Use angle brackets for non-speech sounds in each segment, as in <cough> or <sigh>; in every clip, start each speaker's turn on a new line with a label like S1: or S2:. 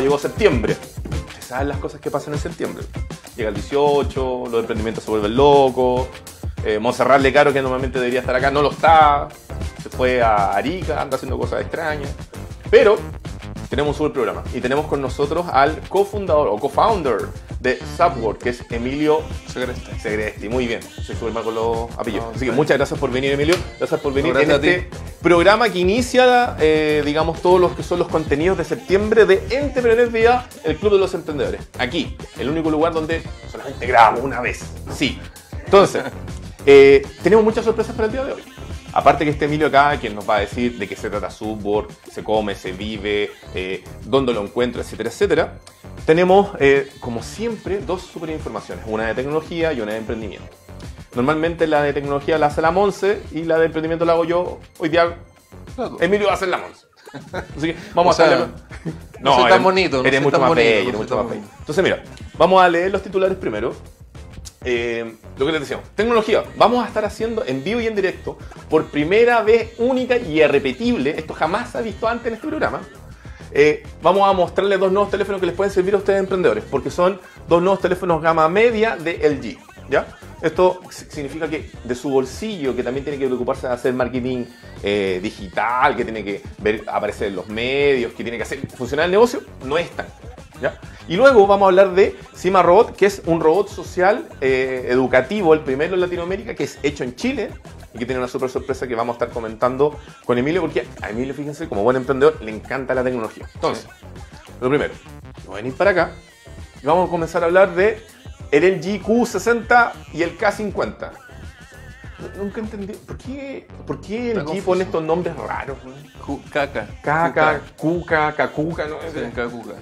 S1: llegó septiembre. Ustedes saben las cosas que pasan en septiembre. Llega el 18, los emprendimientos se vuelven locos. Eh, Monserrat Lecaro, que normalmente debería estar acá, no lo está. Se fue a Arica, anda haciendo cosas extrañas. Pero tenemos un super programa y tenemos con nosotros al cofundador o co-founder de Subworld, que es Emilio
S2: Segreste.
S1: Segresti. Muy bien, soy súper mal con los apellidos. Así que muchas gracias por venir, Emilio. Gracias por venir
S2: No,
S1: en
S2: gracias a
S1: este programa que inicia, eh, digamos, todos los que son los contenidos de septiembre de Entrepreneur Vía, el Club de los Emprendedores. Aquí, el único lugar donde solamente grabamos una vez. Sí. Entonces, <laughs> eh, tenemos muchas sorpresas para el día de hoy. Aparte que este Emilio acá, quien nos va a decir de qué se trata Subboard, se come, se vive, eh, dónde lo encuentro, etcétera, etcétera. Tenemos, eh, como siempre, dos super informaciones, una de tecnología y una de emprendimiento. Normalmente la de tecnología la hace la Monse y la de emprendimiento la hago yo. Hoy día Emilio va a hacer la Monse. <laughs> Así que vamos
S2: O
S1: a hacerle...
S2: no soy tan bonito, no
S1: Eres mucho
S2: tan
S1: más
S2: bonito,
S1: bello,
S2: no
S1: eres
S2: soy
S1: mucho
S2: tan
S1: más bello.
S2: bonito.
S1: Entonces, mira, vamos a leer los titulares primero. Eh, lo que les decíamos, tecnología. Vamos a estar haciendo en vivo y en directo, por primera vez única y irrepetible, esto jamás se ha visto antes en este programa. eh, vamos a mostrarles dos nuevos teléfonos que les pueden servir a ustedes emprendedores, porque son dos nuevos teléfonos gama media de LG. ¿ya? Esto si- significa que de su bolsillo, que también tiene que preocuparse de hacer marketing eh, digital, que tiene que ver aparecer en los medios, que tiene que hacer funcionar el negocio, no es tan. ¿Ya? Y luego vamos a hablar de Cima Robot, que es un robot social eh, educativo, el primero en Latinoamérica, que es hecho en Chile y que tiene una super sorpresa que vamos a estar comentando con Emilio, porque a Emilio, fíjense, como buen emprendedor, le encanta la tecnología. Entonces, lo primero, a venir para acá y vamos a comenzar a hablar de el LG Q60 y el K50. Nunca entendí, ¿por qué, por qué LG
S2: confuso.
S1: pone estos nombres raros?
S2: Caca.
S1: Caca, Cuca, Cacuca, no
S2: Cacuca.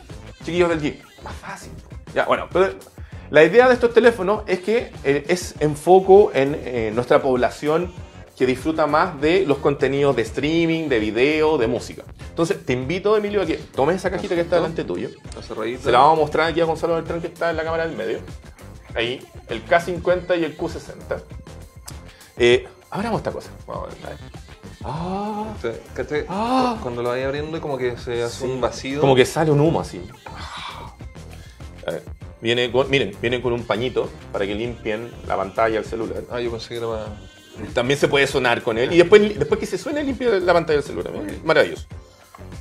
S1: Chiquillos del G. Más fácil. Ya, bueno, pero la idea de estos teléfonos es que eh, es enfoco en eh, nuestra población que disfruta más de los contenidos de streaming, de video, de música. Entonces, te invito, Emilio, a que tomes esa cajita que está delante tuyo. Se la vamos a mostrar aquí a Gonzalo Beltrán, que está en la cámara del medio. Ahí, el K50 y el Q60. Eh, abramos esta cosa. Vamos a ver. Ah,
S2: Este, ¿cachai?
S1: Ah.
S2: Cuando lo vaya abriendo, como que se hace un vacío.
S1: Como que sale un humo así. A ver, Viene con, miren, vienen con un pañito para que limpien la pantalla del celular.
S2: Ah, yo pensé que era más.
S1: También se puede sonar con él. Y después, después que se suene, limpia la pantalla del celular. Miren, Maravilloso.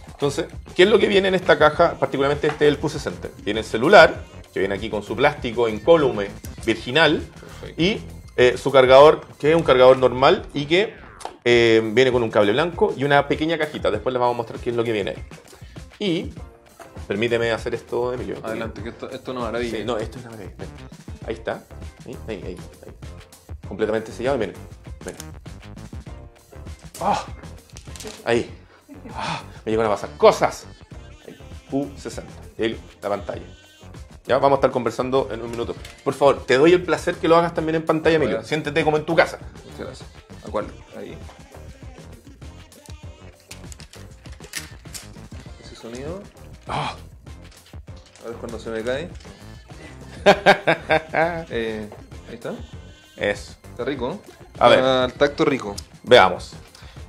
S1: Entonces, ¿qué es lo que viene en esta caja? Particularmente este del Q60. Viene el celular, que viene aquí con su plástico incólume virginal.
S2: Perfecto.
S1: Y eh, su cargador, que es un cargador normal y que eh, viene con un cable blanco y una pequeña cajita. Después les vamos a mostrar qué es lo que viene ahí. Y, permíteme hacer esto, Emilio.
S2: Adelante, que esto, esto no es maravilla.
S1: Sí, no, esto es una maravilla. Ven. Ahí está. Ahí, ahí, ahí, ahí. Completamente sellado. Miren. Miren. ¡Ah! Ahí. ¡Ah! Me llegan a pasar cosas. Ahí. Q60. El, la pantalla. Ya vamos a estar conversando en un minuto. Por favor, te doy el placer que lo hagas también en pantalla, Emilio. Siéntete como en tu casa.
S2: Muchas gracias. ¿A cuál? Ahí. Ese sonido.
S1: ¡Ah!
S2: Ahora es cuando se me cae. <laughs> Eh, ahí está.
S1: Eso.
S2: Está rico.
S1: A ver.
S2: Al tacto rico.
S1: Veamos.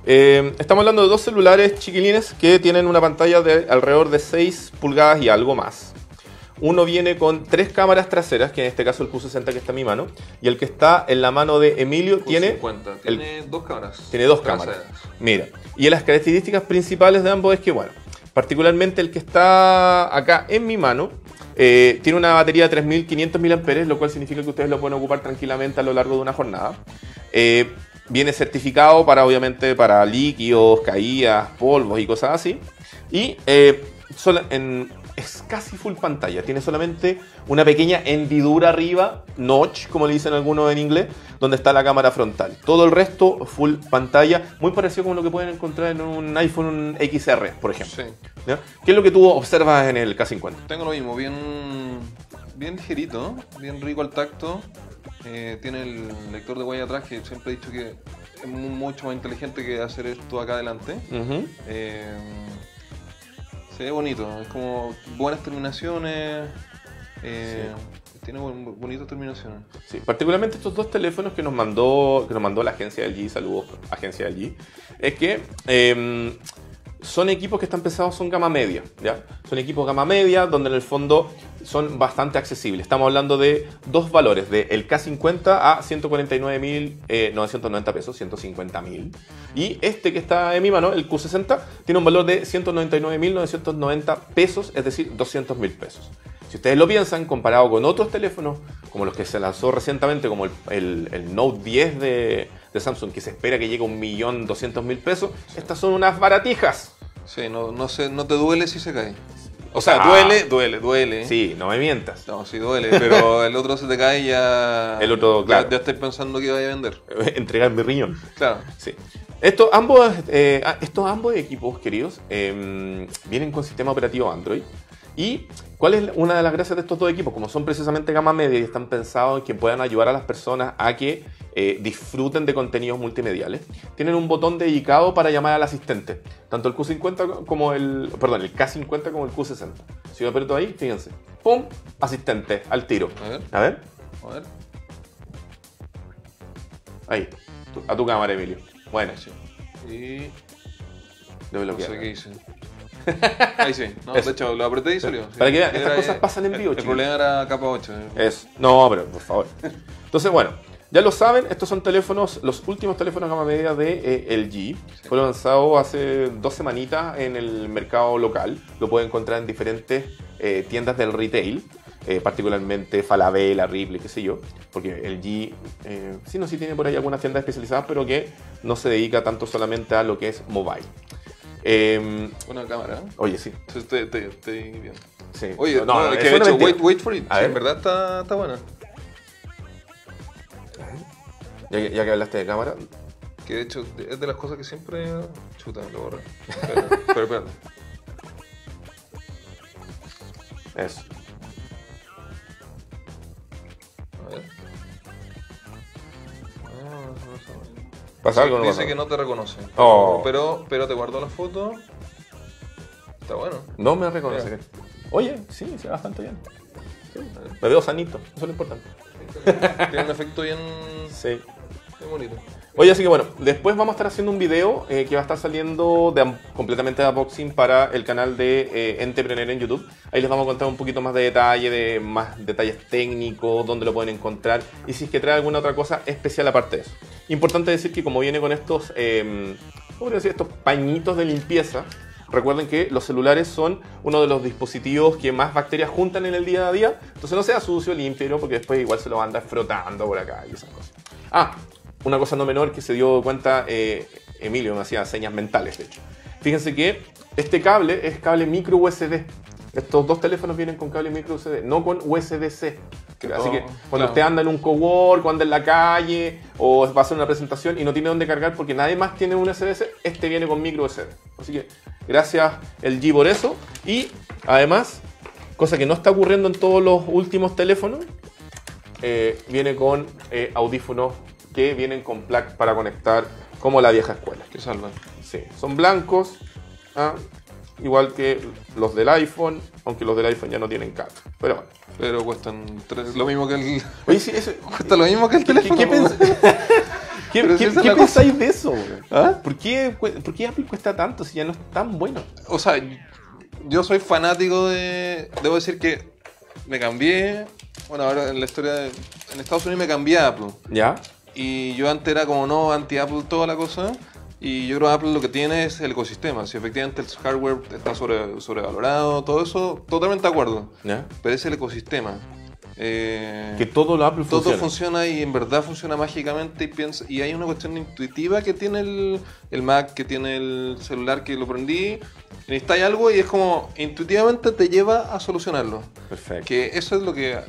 S1: Eh, estamos hablando de dos celulares chiquilines que tienen una pantalla de alrededor de 6 pulgadas y algo más. Uno viene con tres cámaras traseras, que en este caso el Q60 que está en mi mano, y el que está en la mano de Emilio tiene,
S2: 50.
S1: el-
S2: Tiene dos cámaras.
S1: tiene dos
S2: traseras.
S1: cámaras. Mira, y las características principales de ambos es que, bueno, particularmente el que está acá en mi mano, eh, tiene una batería de 3500 mAh, lo cual significa que ustedes lo pueden ocupar tranquilamente a lo largo de una jornada. Eh, viene certificado para, obviamente, para líquidos, caídas, polvos y cosas así. Y eh, en- es casi full pantalla. Tiene solamente una pequeña hendidura arriba, notch, como le dicen algunos en inglés, donde está la cámara frontal. Todo el resto full pantalla, muy parecido como lo que pueden encontrar en un iPhone XR, por ejemplo.
S2: Sí.
S1: ¿Ya? ¿Qué es lo que tú observas en el K50?
S2: Tengo lo mismo, bien, bien ligerito, bien rico al tacto. Eh, tiene el lector de huella atrás que siempre he dicho que es mu- mucho más inteligente que hacer esto acá adelante. Eh, se ve bonito, es como buenas terminaciones. eh, Tiene bonitas terminaciones.
S1: Sí, particularmente estos dos teléfonos que nos mandó, que nos mandó la agencia LG, saludos, agencia LG, es que eh, son equipos que están pensados, son gama media, ¿ya? Son equipos gama media donde en el fondo son bastante accesibles. Estamos hablando de dos valores, de el K50 a 149.990 pesos, 150.000. Y este que está en mi mano, el Q60, tiene un valor de 199.990 pesos, es decir, 200.000 pesos. Si ustedes lo piensan, comparado con otros teléfonos, como los que se lanzó recientemente, como el- el Note 10 de, de Samsung, que se espera que llegue a 1.200.000 pesos, estas son unas baratijas.
S2: Sí, no, no, sé, no te duele si se cae. O sea,
S1: Ah.
S2: duele, duele, duele.
S1: Sí, no me mientas.
S2: No, sí duele, pero <laughs> el otro se te cae y ya.
S1: El otro,
S2: ya-
S1: claro.
S2: Ya, estás pensando que vaya a vender. <laughs>
S1: Entregar mi riñón.
S2: Claro.
S1: Sí. Estos ambos, eh, ah, estos ambos equipos, queridos, eh, vienen con sistema operativo Android. ¿Y cuál es una de las gracias de estos dos equipos? Como son precisamente gama media y están pensados en que puedan ayudar a las personas a que eh, disfruten de contenidos multimediales, tienen un botón dedicado para llamar al asistente. Tanto el Q50 como el. Perdón, el K50 como el Q60. Si yo aprieto ahí, fíjense. ¡Pum! Asistente, al tiro.
S2: A ver,
S1: A ver.
S2: a ver.
S1: Ahí. A tu cámara, Emilio. Bueno,
S2: Sí. Y.
S1: de
S2: No
S1: bloquear.
S2: sé qué hice. <laughs> Ahí sí. No,
S1: Eso.
S2: de hecho, lo apreté y salió. sí.
S1: Para que vean, estas cosas pasan en vivo,
S2: El, el problema era capa 8.
S1: Es, no, pero por favor. Entonces, bueno, ya lo saben, estos son teléfonos, los últimos teléfonos gama media de eh, LG. Fue lanzado hace dos semanitas en el mercado local. Lo pueden encontrar en diferentes eh, tiendas del retail. eh, particularmente Falabella, Ripley, qué sé yo, porque LG, eh, sí, no, sí tiene por ahí algunas tiendas especializadas, pero que no se dedica tanto solamente a lo que es mobile. Eh,
S2: Buena cámara.
S1: oye, sí,
S2: Entonces te, te, te bien.
S1: sí.
S2: Oye,
S1: no,
S2: no, es que
S1: una
S2: hecho, wait, wait for it.
S1: A
S2: Sí,
S1: ver.
S2: en verdad está, está buena.
S1: Ya, que- ya que hablaste de cámara,
S2: Que de hecho es de las cosas que siempre. Chuta, lo borré. Pero, <laughs> pero espérate.
S1: eso.
S2: A ver. Ah, no, no, no, no.
S1: ¿Pasa algo o no
S2: Dice
S1: pasa
S2: que no te reconoce.
S1: Oh.
S2: Pero, pero te guardó la foto. Está bueno.
S1: No me reconoce. Oye, sí, se ve bastante bien. Sí, me veo sanito, eso es lo importante.
S2: Tiene un efecto bien,
S1: Sí.
S2: bien bonito.
S1: Oye, así que bueno, después vamos a estar haciendo un video eh, que va a estar saliendo de, completamente de unboxing para el canal de eh, en YouTube. Ahí les vamos a contar un poquito más de detalle, de más detalles técnicos, dónde lo pueden encontrar y si es que trae alguna otra cosa especial aparte de eso. Importante decir que como viene con estos, eh, ¿cómo decir? Estos pañitos de limpieza, recuerden que los celulares son uno de los dispositivos que más bacterias juntan en el día a día. Entonces no sea sucio, limpio, porque después igual se lo van a andar frotando por acá y esas cosas. Ah, una cosa no menor que se dio cuenta eh, Emilio, me hacía señas mentales, de hecho. Fíjense que este cable es cable micro USB. Estos dos teléfonos vienen con cable micro USB, no con USB-C.
S2: Que
S1: Así
S2: todo-
S1: que cuando
S2: claro.
S1: usted anda en un cowork, o anda en la calle, o va a hacer una presentación y no tiene dónde cargar porque nadie más tiene un USB-C, este viene con micro USB. Así que gracias el G por eso. Y además, cosa que no está ocurriendo en todos los últimos teléfonos, eh, viene con eh, audífonos que vienen con plug para conectar como la vieja escuela.
S2: Que salvan.
S1: Sí, son blancos, ah, igual que los del iPhone, aunque los del iPhone ya no tienen cable. Pero bueno.
S2: Pero cuestan tres- lo mismo que el.
S1: Oye, sí, eso, <laughs>
S2: Cuesta lo mismo que el
S1: ¿qué,
S2: teléfono.
S1: qué ¿Qué- <laughs> pensáis de eso?
S2: ¿Ah?
S1: ¿Por, qué, ¿Por qué Apple cuesta tanto si ya no es tan bueno?
S2: O sea, yo soy fanático de. Debo decir que me cambié. Bueno, ahora en la historia de. En Estados Unidos me cambié a Apple.
S1: ¿Ya?
S2: Y yo antes era como no, anti-Apple toda la cosa. Y yo creo que Apple lo que tiene es el ecosistema. Si efectivamente el hardware está sobre, sobrevalorado, todo eso, totalmente de acuerdo.
S1: ¿Ya?
S2: Pero es el ecosistema. Eh,
S1: Que todo lo Apple
S2: todo
S1: funciona.
S2: funciona y en verdad funciona mágicamente y piensa y hay una cuestión intuitiva que tiene el, el Mac, que tiene el celular que lo prendí, necesitáis algo y es como intuitivamente te lleva a solucionarlo.
S1: Perfecto.
S2: Que eso es lo que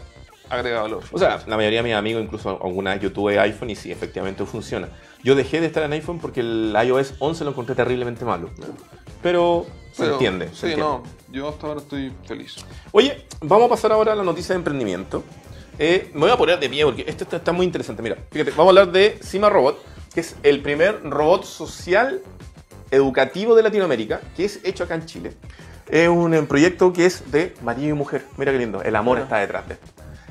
S2: agrega valor.
S1: O sea, la mayoría de mis amigos, incluso alguna vez yo tuve iPhone y sí, efectivamente funciona. Yo dejé de estar en iPhone porque el iOS 11 lo encontré terriblemente malo. Pero se
S2: Pero,
S1: entiende. se
S2: Sí,
S1: entiende.
S2: no, yo hasta ahora estoy feliz.
S1: Oye, vamos a pasar ahora a la noticia de emprendimiento. Eh, me voy a poner de pie porque esto está, está muy interesante. Mira, fíjate, vamos a hablar de Cima Robot, que es el primer robot social educativo de Latinoamérica, que es hecho acá en Chile. Es un eh, proyecto que es de marido y mujer. Mira qué lindo, el amor
S2: Ah.
S1: está detrás de esto.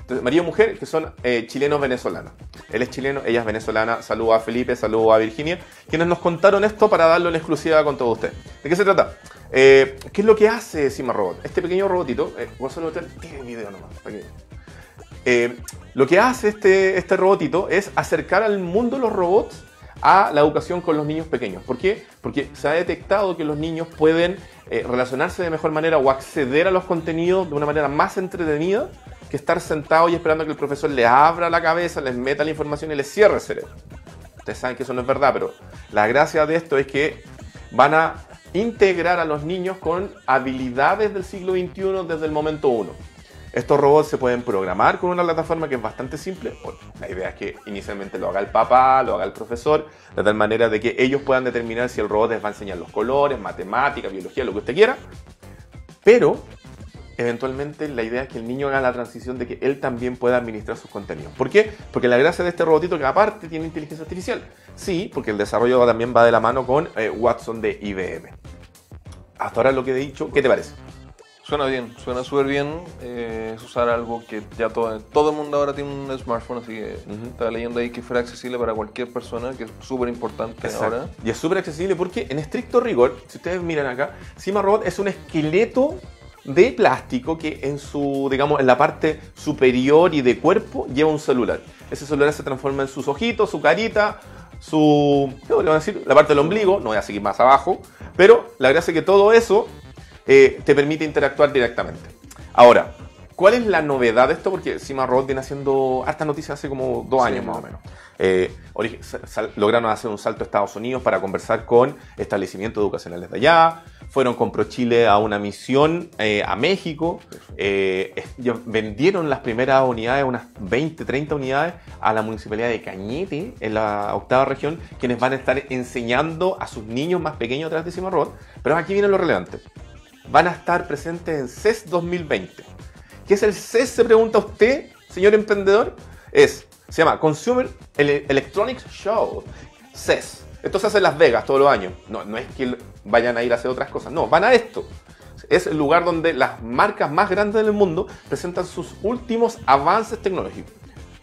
S1: Entonces, marido y mujer, que son eh, chilenos venezolanos. Él es chileno, ella es venezolana. Saludo a Felipe, saludo a Virginia, quienes nos contaron esto para darlo en exclusiva con todos ustedes. ¿De qué se trata? Eh, ¿Qué es lo que hace Cima Robot? Este pequeño robotito, eh, Gonzalo Hotel, tiene video nomás. Eh, lo que hace este, este robotito es acercar al mundo los robots a la educación con los niños pequeños. ¿Por qué? Porque se ha detectado que los niños pueden relacionarse de mejor manera o acceder a los contenidos de una manera más entretenida que estar sentados y esperando que el profesor les abra la cabeza, les meta la información y les cierre el cerebro. Ustedes saben que eso no es verdad, pero la gracia de esto es que van a integrar a los niños con habilidades del siglo XXI desde el momento uno. Estos robots se pueden programar con una plataforma que es bastante simple. La idea es que inicialmente lo haga el papá, lo haga el profesor, de tal manera de que ellos puedan determinar si el robot les va a enseñar los colores, matemáticas, biología, lo que usted quiera. Pero eventualmente la idea es que el niño haga la transición de que él también pueda administrar sus contenidos. ¿Por qué? Porque la gracia de este robotito que aparte tiene inteligencia artificial. Sí, porque el desarrollo también va de la mano con eh, Watson de IBM. Hasta ahora lo que he dicho, ¿qué te parece?
S2: Suena bien, suena súper bien. eh, es usar algo que ya todo, todo el mundo ahora tiene un smartphone, así que
S1: Ujú.
S2: estaba leyendo ahí que fuera accesible para cualquier persona, que es súper importante ahora.
S1: Y es súper accesible porque en estricto rigor, si ustedes miran acá, Cima Robot es un esqueleto de plástico que en su, digamos, en la parte superior y de cuerpo lleva un celular. Ese celular se transforma en sus ojitos, su carita, su, ¿qué a decir? La parte del ombligo, no voy a seguir más abajo, pero la gracia es que todo eso eh, te permite interactuar directamente. Ahora, ¿cuál es la novedad de esto? Porque Robot viene haciendo harta noticia hace como dos
S2: Sí,
S1: años más o menos. Eh, lograron hacer un salto a Estados Unidos para conversar con establecimientos educacionales de allá. Fueron con ProChile a una misión eh, a México. Eh, vendieron las primeras unidades, unas 20, 30 unidades, a la municipalidad de Cañete, en la octava región, quienes van a estar enseñando a sus niños más pequeños a través de Robot. Pero aquí viene lo relevante. Van a estar presentes en CES 2020. ¿Qué es el CES? Se pregunta usted, señor emprendedor. Es, se llama Consumer Ele- Electronics Show. CES. Esto se hace en Las Vegas todos los años. No, no es que vayan a ir a hacer otras cosas. No, van a esto. Es el lugar donde las marcas más grandes del mundo presentan sus últimos avances tecnológicos.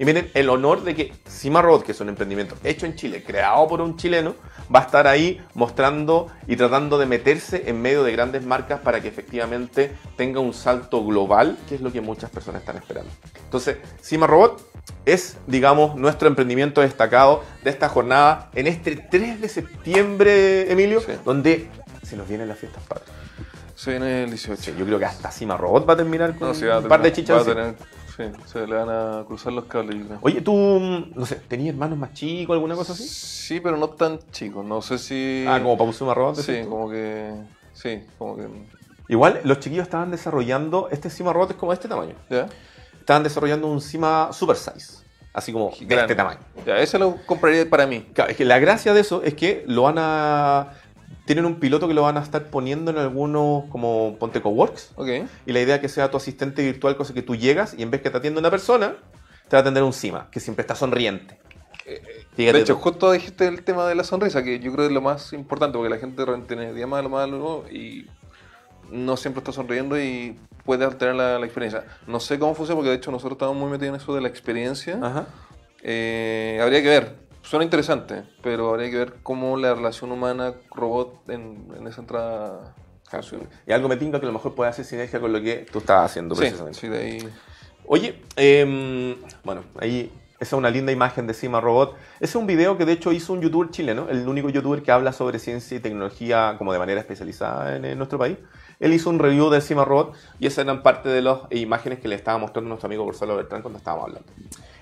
S1: Y miren, el honor de que Cima Robot, que es un emprendimiento hecho en Chile, creado por un chileno, va a estar ahí mostrando y tratando de meterse en medio de grandes marcas para que efectivamente tenga un salto global, que es lo que muchas personas están esperando. Entonces, Cima Robot es, digamos, nuestro emprendimiento destacado de esta jornada en este 3 de septiembre, Emilio,
S2: Sí.
S1: donde se nos vienen las fiestas patrias.
S2: Se viene el 18.
S1: Sí, yo creo que hasta Cima Robot va a terminar con
S2: No, sí, va a
S1: un par de chichas.
S2: Sí, se le van a cruzar los cables. yo creo.
S1: Oye, tú, mm, no sé, ¿tenías hermanos más chicos, alguna cosa así?
S2: Sí, pero no tan chicos. No sé si.
S1: Ah, como para Cima Robot.
S2: Sí,
S1: decís tú?
S2: como que. Sí, como que.
S1: Igual los chiquillos estaban desarrollando, este Cima Robot es como de este tamaño.
S2: ¿Ya?
S1: Estaban desarrollando un Cima Super Size, así como de este tamaño.
S2: Ya, ese lo compraría para mí.
S1: Claro, es que la gracia de eso es que lo van a... Tienen un piloto que lo van a estar poniendo en algunos como Ponte Coworks.
S2: Ok.
S1: Y la idea es que sea tu asistente virtual, cosa que tú llegas y en vez que te atienda una persona, te va a atender un Cima, que siempre está sonriente. Fíjate
S2: de hecho,
S1: tú.
S2: justo dijiste el tema de la sonrisa, que yo creo que es lo más importante, porque la gente tiene día malo, malo, y no siempre está sonriendo y puede alterar la, la experiencia. No sé cómo funciona, porque de hecho nosotros estamos muy metidos en eso de la experiencia.
S1: Ajá.
S2: Eh, habría que ver. Suena interesante, pero habría que ver cómo la relación humana-robot en, en esa entrada.
S1: Y algo me tinga que a lo mejor puede hacer sinergia con lo que tú estás haciendo precisamente.
S2: sí, de ahí.
S1: Oye, em, bueno, ahí esa es una linda imagen de Cima Robot. Ese es un video que de hecho hizo un youtuber chileno, el único youtuber que habla sobre ciencia y tecnología como de manera especializada en, en nuestro país. Él hizo un review de Cima Robot y esas eran parte de las imágenes que le estaba mostrando nuestro amigo Gonzalo Bertrán cuando estábamos hablando.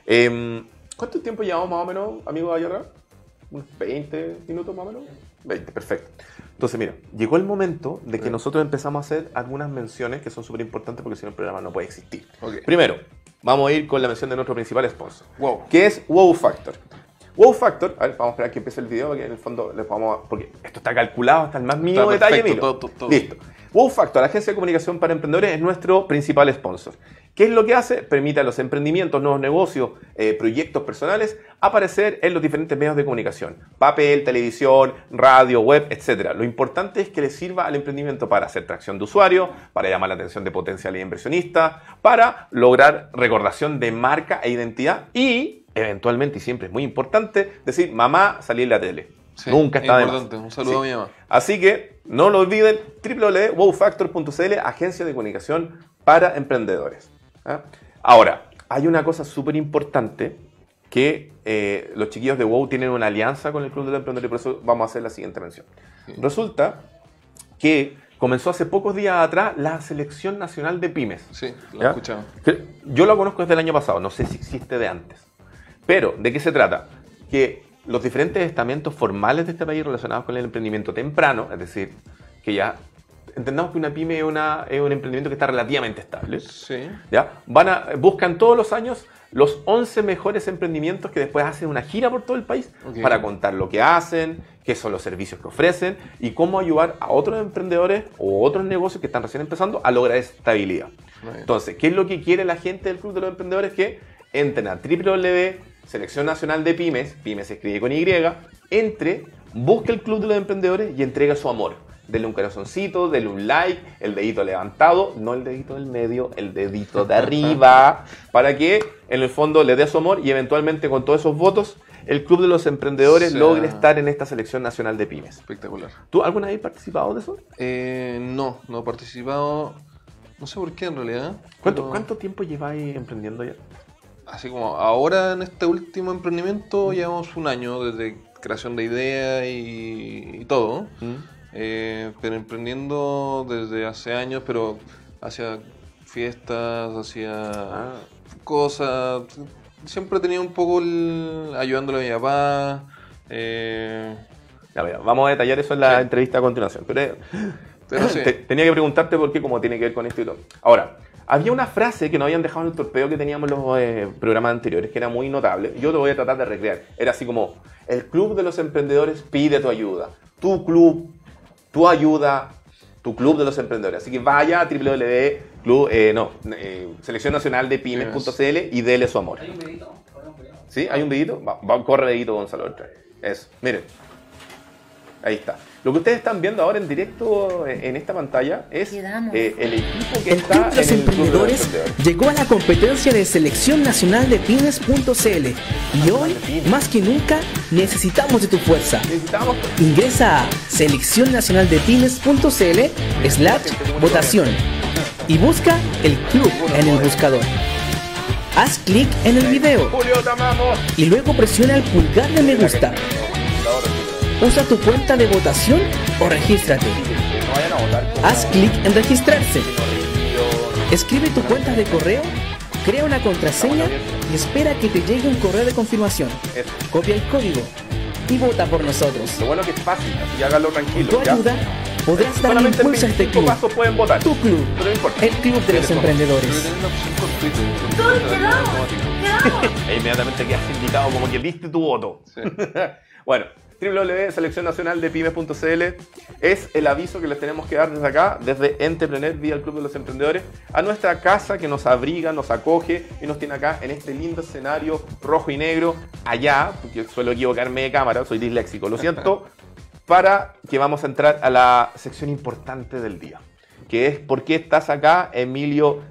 S1: Em, ¿Cuánto tiempo llevamos más o menos, amigo Ayarra? ¿Unos 20 minutos más o menos? 20, perfecto. Entonces, mira, llegó el momento de que nosotros empezamos a hacer algunas menciones que son súper importantes porque si no el programa no puede existir. Primero, vamos a ir con la mención de nuestro principal sponsor,
S2: Wow.
S1: que es Wow Factor. Wow Factor, a ver, vamos a esperar que empiece el video porque en el fondo les vamos a- porque esto está calculado hasta el más mínimo
S2: Está
S1: detalle.
S2: perfecto, todo, todo, todo.
S1: Listo. Wow Factor, la agencia de comunicación para emprendedores, es nuestro principal sponsor. ¿Qué es lo que hace? Permite a los emprendimientos, nuevos negocios, eh, proyectos personales aparecer en los diferentes medios de comunicación. Papel, televisión, radio, web, etc. Lo importante es que le sirva al emprendimiento para hacer tracción de usuario, para llamar la atención de potenciales inversionistas, para lograr recordación de marca e identidad y, eventualmente, y siempre es muy importante, decir, mamá, salí en la tele.
S2: Sí,
S1: Nunca está de más.
S2: importante. Un saludo a mi mamá.
S1: Así que no lo olviden, www.wowfactor.cl, agencia de comunicación para emprendedores. ¿ah? Ahora, hay una cosa súper importante que eh, los chiquillos de WOW tienen una alianza con el Club de los Emprendedores y por eso vamos a hacer la siguiente mención.
S2: Sí.
S1: Resulta que comenzó hace pocos días atrás la Selección Nacional de Pymes.
S2: Sí, lo he escuchado.
S1: Yo la conozco desde el año pasado, no sé si existe de antes. Pero, ¿de qué se trata? Que los diferentes estamentos formales de este país relacionados con el emprendimiento temprano, es decir, que ya entendamos que una pyme es, una- es un emprendimiento que está relativamente estable,
S2: Sí.
S1: ¿ya? Van a, buscan todos los años los 11 mejores emprendimientos que después hacen una gira por todo el país para contar lo que hacen, qué son los servicios que ofrecen y cómo ayudar a otros emprendedores o otros negocios que están recién empezando a lograr estabilidad. Entonces, ¿qué es lo que quiere la gente del Club de los Emprendedores? Que entren a www, Selección Nacional de Pymes, Pymes se escribe con Y, entre, busque el Club de los Emprendedores y entrega su amor. Denle un corazoncito, denle un like, el dedito levantado, no el dedito del medio, el dedito de arriba, <laughs> para que en el fondo le dé su amor y eventualmente con todos esos votos el Club de los Emprendedores
S2: Sea-
S1: logre estar en esta Selección Nacional de Pymes.
S2: Espectacular.
S1: ¿Tú alguna vez has participado de eso?
S2: Eh, no, no he participado. No sé por qué en realidad.
S1: ¿Cuánto,
S2: pero
S1: cuánto tiempo lleváis emprendiendo ya?
S2: Así como ahora en este último emprendimiento llevamos un año desde creación de ideas y, y todo. Eh, pero emprendiendo desde hace años, pero hacia fiestas, hacia
S1: Ah.
S2: cosas. Siempre he tenido un poco el, ayudándole a mi papá. eh,
S1: Ya, mira, vamos a detallar eso en la
S2: Sí.
S1: entrevista a continuación. Pero,
S2: pero <laughs> sí.
S1: te- tenía que preguntarte por qué, como tiene que ver con esto y todo. Ahora, había una frase que nos habían dejado en el torpeo que teníamos en los eh, programas anteriores, que era muy notable. Yo te voy a tratar de recrear. Era así como, el club de los emprendedores pide tu ayuda. Tu club, tu ayuda, tu club de los emprendedores. Así que vaya a www.club, eh, no, eh, selección nacional de pymes.cl y dele su amor.
S3: Hay un dedito.
S1: ¿Sí? ¿Hay un dedito? Va, va, corre dedito, Gonzalo. Eso, miren. Ahí está. Lo que ustedes están viendo ahora en directo eh, en esta pantalla es eh, el equipo que
S4: El
S1: está
S4: Club de los
S1: en el Club de los
S4: Emprendedores
S1: Emprendedores.
S4: llegó a la competencia de selección nacional de pymes.cl y hoy, más que nunca, necesitamos de tu fuerza.
S1: Necesitamos
S4: Ingresa a seleccionnacionaldepymes.cl slash votación y busca el club en el buscador. Haz clic en el video y luego presiona el pulgar de me gusta. Usa tu cuenta de votación o regístrate. Haz clic en registrarse. Escribe tu cuenta de correo, crea una contraseña y espera que te llegue un correo de confirmación. Copia el código y vota por nosotros.
S1: Lo bueno que es fácil, así que háganlo
S4: Con
S1: tranquilo.
S4: tu
S1: ¿ya?
S4: ayuda podrás
S1: en
S4: impulso a este
S1: 25
S4: club.
S1: pasos pueden votar.
S4: Tu club,
S1: Pero no importa.
S4: el club de los emprendedores. <laughs>
S1: E inmediatamente quedas indicado como que diste tu voto.
S2: Sí. <laughs>
S1: bueno, www.seleccionnacionaldepymes.cl es el aviso que les tenemos que dar desde acá, desde Entrepreneur vía el Club de los Emprendedores, a nuestra casa que nos abriga, nos acoge y nos tiene acá en este lindo escenario rojo y negro, allá, porque suelo equivocarme de cámara, soy disléxico, lo siento, <laughs> para que vamos a entrar a la sección importante del día, que es ¿por qué estás acá, Emilio?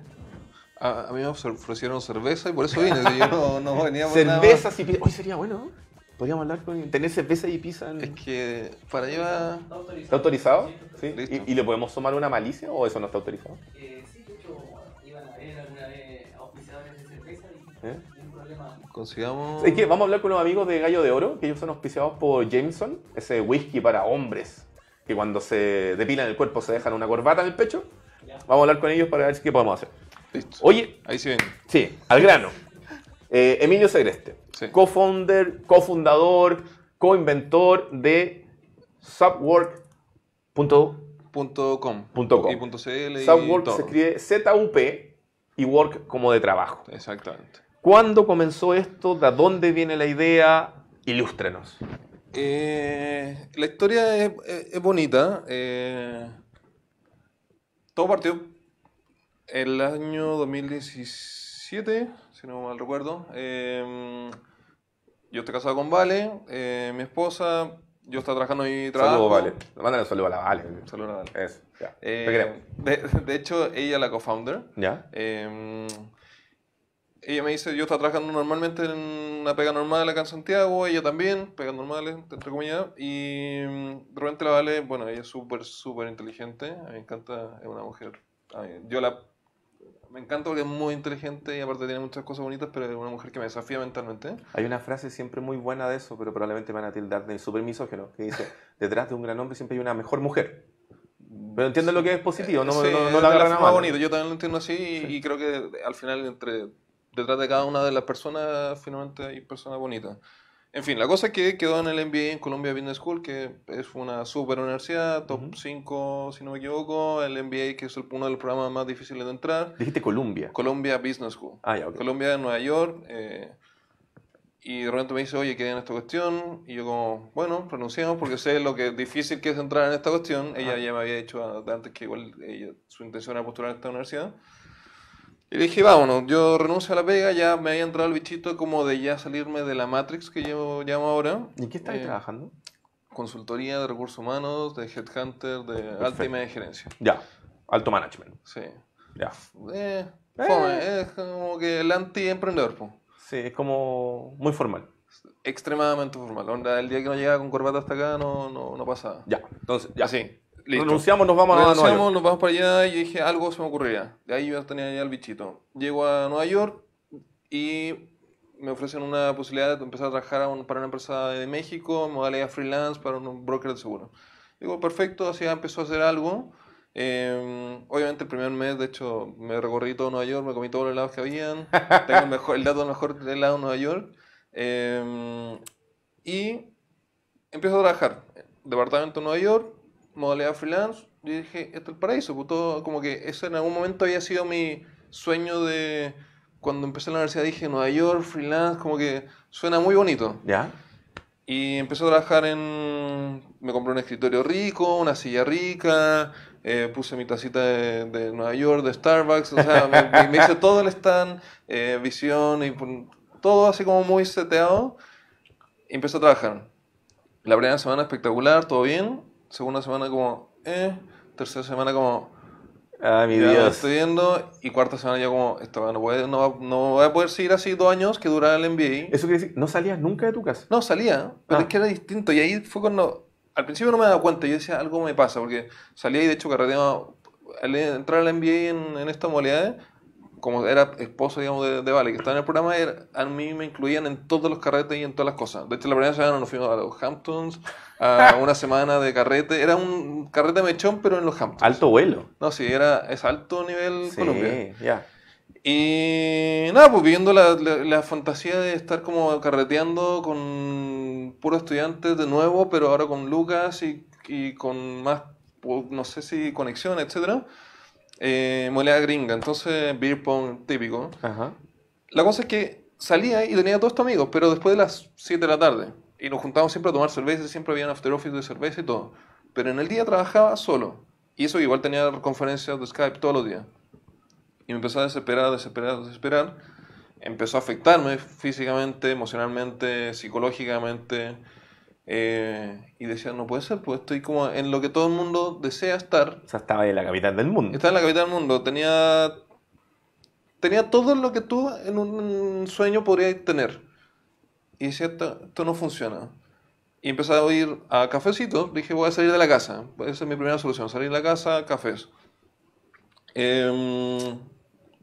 S2: A, a mí me ofrecieron cerveza y por eso vine. yo no, no venía por <laughs> nada más.
S1: Cervezas y pizza. Hoy sería bueno, ¿no? Podríamos hablar con tener cerveza y pizza. En...
S2: Es que para llevar.
S3: ¿Está autorizado?
S1: ¿Está autorizado?
S3: Sí,
S1: ¿Sí? ¿Y, y le podemos sumar una malicia o eso no está autorizado?
S3: Eh, sí, de hecho, iban a ver alguna vez auspiciadores de cerveza y
S1: ¿Eh?
S3: ningún problema.
S2: Consigamos.
S1: Es que vamos a hablar con unos amigos de Gallo de Oro, que ellos son auspiciados por Jameson, ese whisky para hombres, que cuando se depilan el cuerpo se dejan una corbata en el pecho.
S3: Ya.
S1: Vamos a hablar con ellos para ver qué podemos hacer.
S2: Listo.
S1: Oye,
S2: Ahí sí ven.
S1: sí, al grano. Eh, Emilio Segreste,
S2: Sí.
S1: co-founder, cofundador, co-inventor de Subwork.com.
S2: Punto com.
S1: Punto com.
S2: Y punto CL
S1: Subwork se escribe Z-U-P y work como de trabajo.
S2: Exactamente.
S1: ¿Cuándo comenzó esto? ¿De dónde viene la idea? Ilústrenos.
S2: Eh, la historia es, es- es bonita. eh, todo partió el año 2017, si no mal recuerdo. eh, yo estoy casado con Vale, eh, mi esposa, yo estaba trabajando mi trabajo.
S1: Saludos, Vale. Mándale un saludo a la Vale.
S2: Saludos a Vale.
S1: Eso, ya.
S2: Eh, de, de hecho, ella es la co-founder.
S1: ¿Ya?
S2: Eh, ella me dice, yo estaba trabajando normalmente en una pega normal acá en Santiago, ella también, pegas normales, entre comillas, y mm, de repente la Vale, bueno, ella es súper, súper inteligente, a mí me encanta, es una mujer, yo la, me encanta porque es muy inteligente y aparte tiene muchas cosas bonitas, pero es una mujer que me desafía mentalmente.
S1: Hay una frase siempre muy buena de eso, pero probablemente me van a tildar de súper misógeno, que dice, <laughs> detrás de un gran hombre siempre hay una mejor mujer. Pero entienden lo que es positivo, no,
S2: Sí,
S1: no, no
S2: es
S1: la
S2: de
S1: agarran a
S2: forma
S1: mal.
S2: bonita, yo también lo entiendo así y- y creo que al final entre detrás de cada una de las personas finalmente hay personas bonitas. En fin, la cosa es que quedó en el MBA en Columbia Business School, que es una super universidad, top
S1: Ujú.
S2: 5 si no me equivoco, el MBA que es el- uno de los programas más difíciles de entrar,
S1: Dijiste Columbia.
S2: Columbia Business School.
S1: Ah, ya, ok.
S2: Colombia, Nueva York. eh, y de repente me dice, oye, quedé en esta cuestión. Y yo como, bueno, renunciamos porque sé lo que difícil que es entrar en esta cuestión. Ella
S1: Ah.
S2: ya me había dicho antes que igual ella, su intención era postular a esta universidad. Y le dije, vámonos, yo renuncio a la pega, ya me había entrado el bichito como de ya salirme de la Matrix que yo llamo ahora.
S1: ¿Y qué estás
S2: Eh,
S1: trabajando?
S2: Consultoría de recursos humanos, de headhunter, de alta y media gerencia.
S1: Ya, alto management.
S2: Sí.
S1: Ya.
S2: Eh,
S1: Eh.
S2: es como que el anti-emprendedor.
S1: Sí, es como muy formal.
S2: extremadamente formal. Onda, el día que no llegaba con corbata hasta acá no, no, no pasaba.
S1: Ya, entonces, ya.
S2: Así, listo.
S1: Renunciamos, nos vamos a Nueva
S2: Renunciamos,
S1: York.
S2: nos vamos para allá y dije, algo se me ocurriría. De ahí yo tenía ya el bichito. Llego a Nueva York y me ofrecen una posibilidad de empezar a trabajar a un- para una empresa de México, modalidad freelance, para un broker de seguro. Digo, perfecto, así ya empezó a hacer algo. Eh, obviamente el primer mes, de hecho, me recorrí todo Nueva York, me comí todos los helados que habían. <laughs> Tengo el, mejor, el dato del mejor helado de Nueva York. Eh, y empiezo a trabajar. Departamento en Nueva York, modalidad freelance. Yo dije, esto es el paraíso. pues, todo- como que eso en algún momento había sido mi sueño de... Cuando empecé la universidad dije, Nueva York, freelance, como que suena muy bonito.
S1: ¿Ya?
S2: Y empecé a trabajar en... Me compré un escritorio rico, una silla rica, eh, puse mi tacita de, de Nueva York, de Starbucks, o sea, me, me- hice todo el stand, eh, visión, y todo así como muy seteado. Y empecé a trabajar. La primera semana espectacular, todo bien. Segunda semana como, eh. Tercera semana como,
S1: Ah, mi
S2: ya lo
S1: Dios.
S2: estoy viendo. Y cuarta semana ya como, esta no, puede, no, va- no voy a poder seguir así dos años que duraba el MBA.
S1: Eso quiere decir, no salías nunca de tu casa.
S2: No, salía, pero
S1: Ah.
S2: es que era distinto. Y ahí fue cuando. Al principio no me daba cuenta, yo decía, algo me pasa, porque salía y de hecho carreteaba. Al entrar al MBA en, en estas modalidades, como era esposo, digamos, de, de Vale, que estaba en el programa, era- a mí me incluían en todos los carretes y en todas las cosas. De hecho, la primera semana nos fuimos a los Hamptons, a <laughs> una semana de carrete. Era un carrete mechón, pero en los Hamptons.
S1: Alto vuelo.
S2: No, sí, era, es alto nivel Colombia.
S1: Sí, ya.
S2: Y nada, pues viviendo la, la, la fantasía de estar como carreteando con puros estudiantes de nuevo, pero ahora con Lucas y, y con más, no sé si conexión, etcétera. Eh, molea gringa, entonces beer pong típico.
S1: Ajá.
S2: La cosa es que salía y tenía todos estos amigos, pero después de las 7 de la tarde. Y nos juntábamos siempre a tomar cerveza, siempre había un after office de cerveza y todo. Pero en el día trabajaba solo. Y eso igual tenía conferencias de Skype todos los días. Y me empezó a desesperar, desesperar, desesperar. Empezó a afectarme físicamente, emocionalmente, psicológicamente. Eh, y decía, no puede ser, pues estoy como en lo que todo el mundo desea estar.
S1: O sea, estaba en la capital del mundo.
S2: Estaba en la capital del mundo, tenía, tenía todo lo que tú en un sueño podrías tener. Y decía, esto, esto no funciona. Y empecé a ir a cafecitos, dije, voy a salir de la casa. Esa es mi primera solución, salir de la casa, cafés. Eh,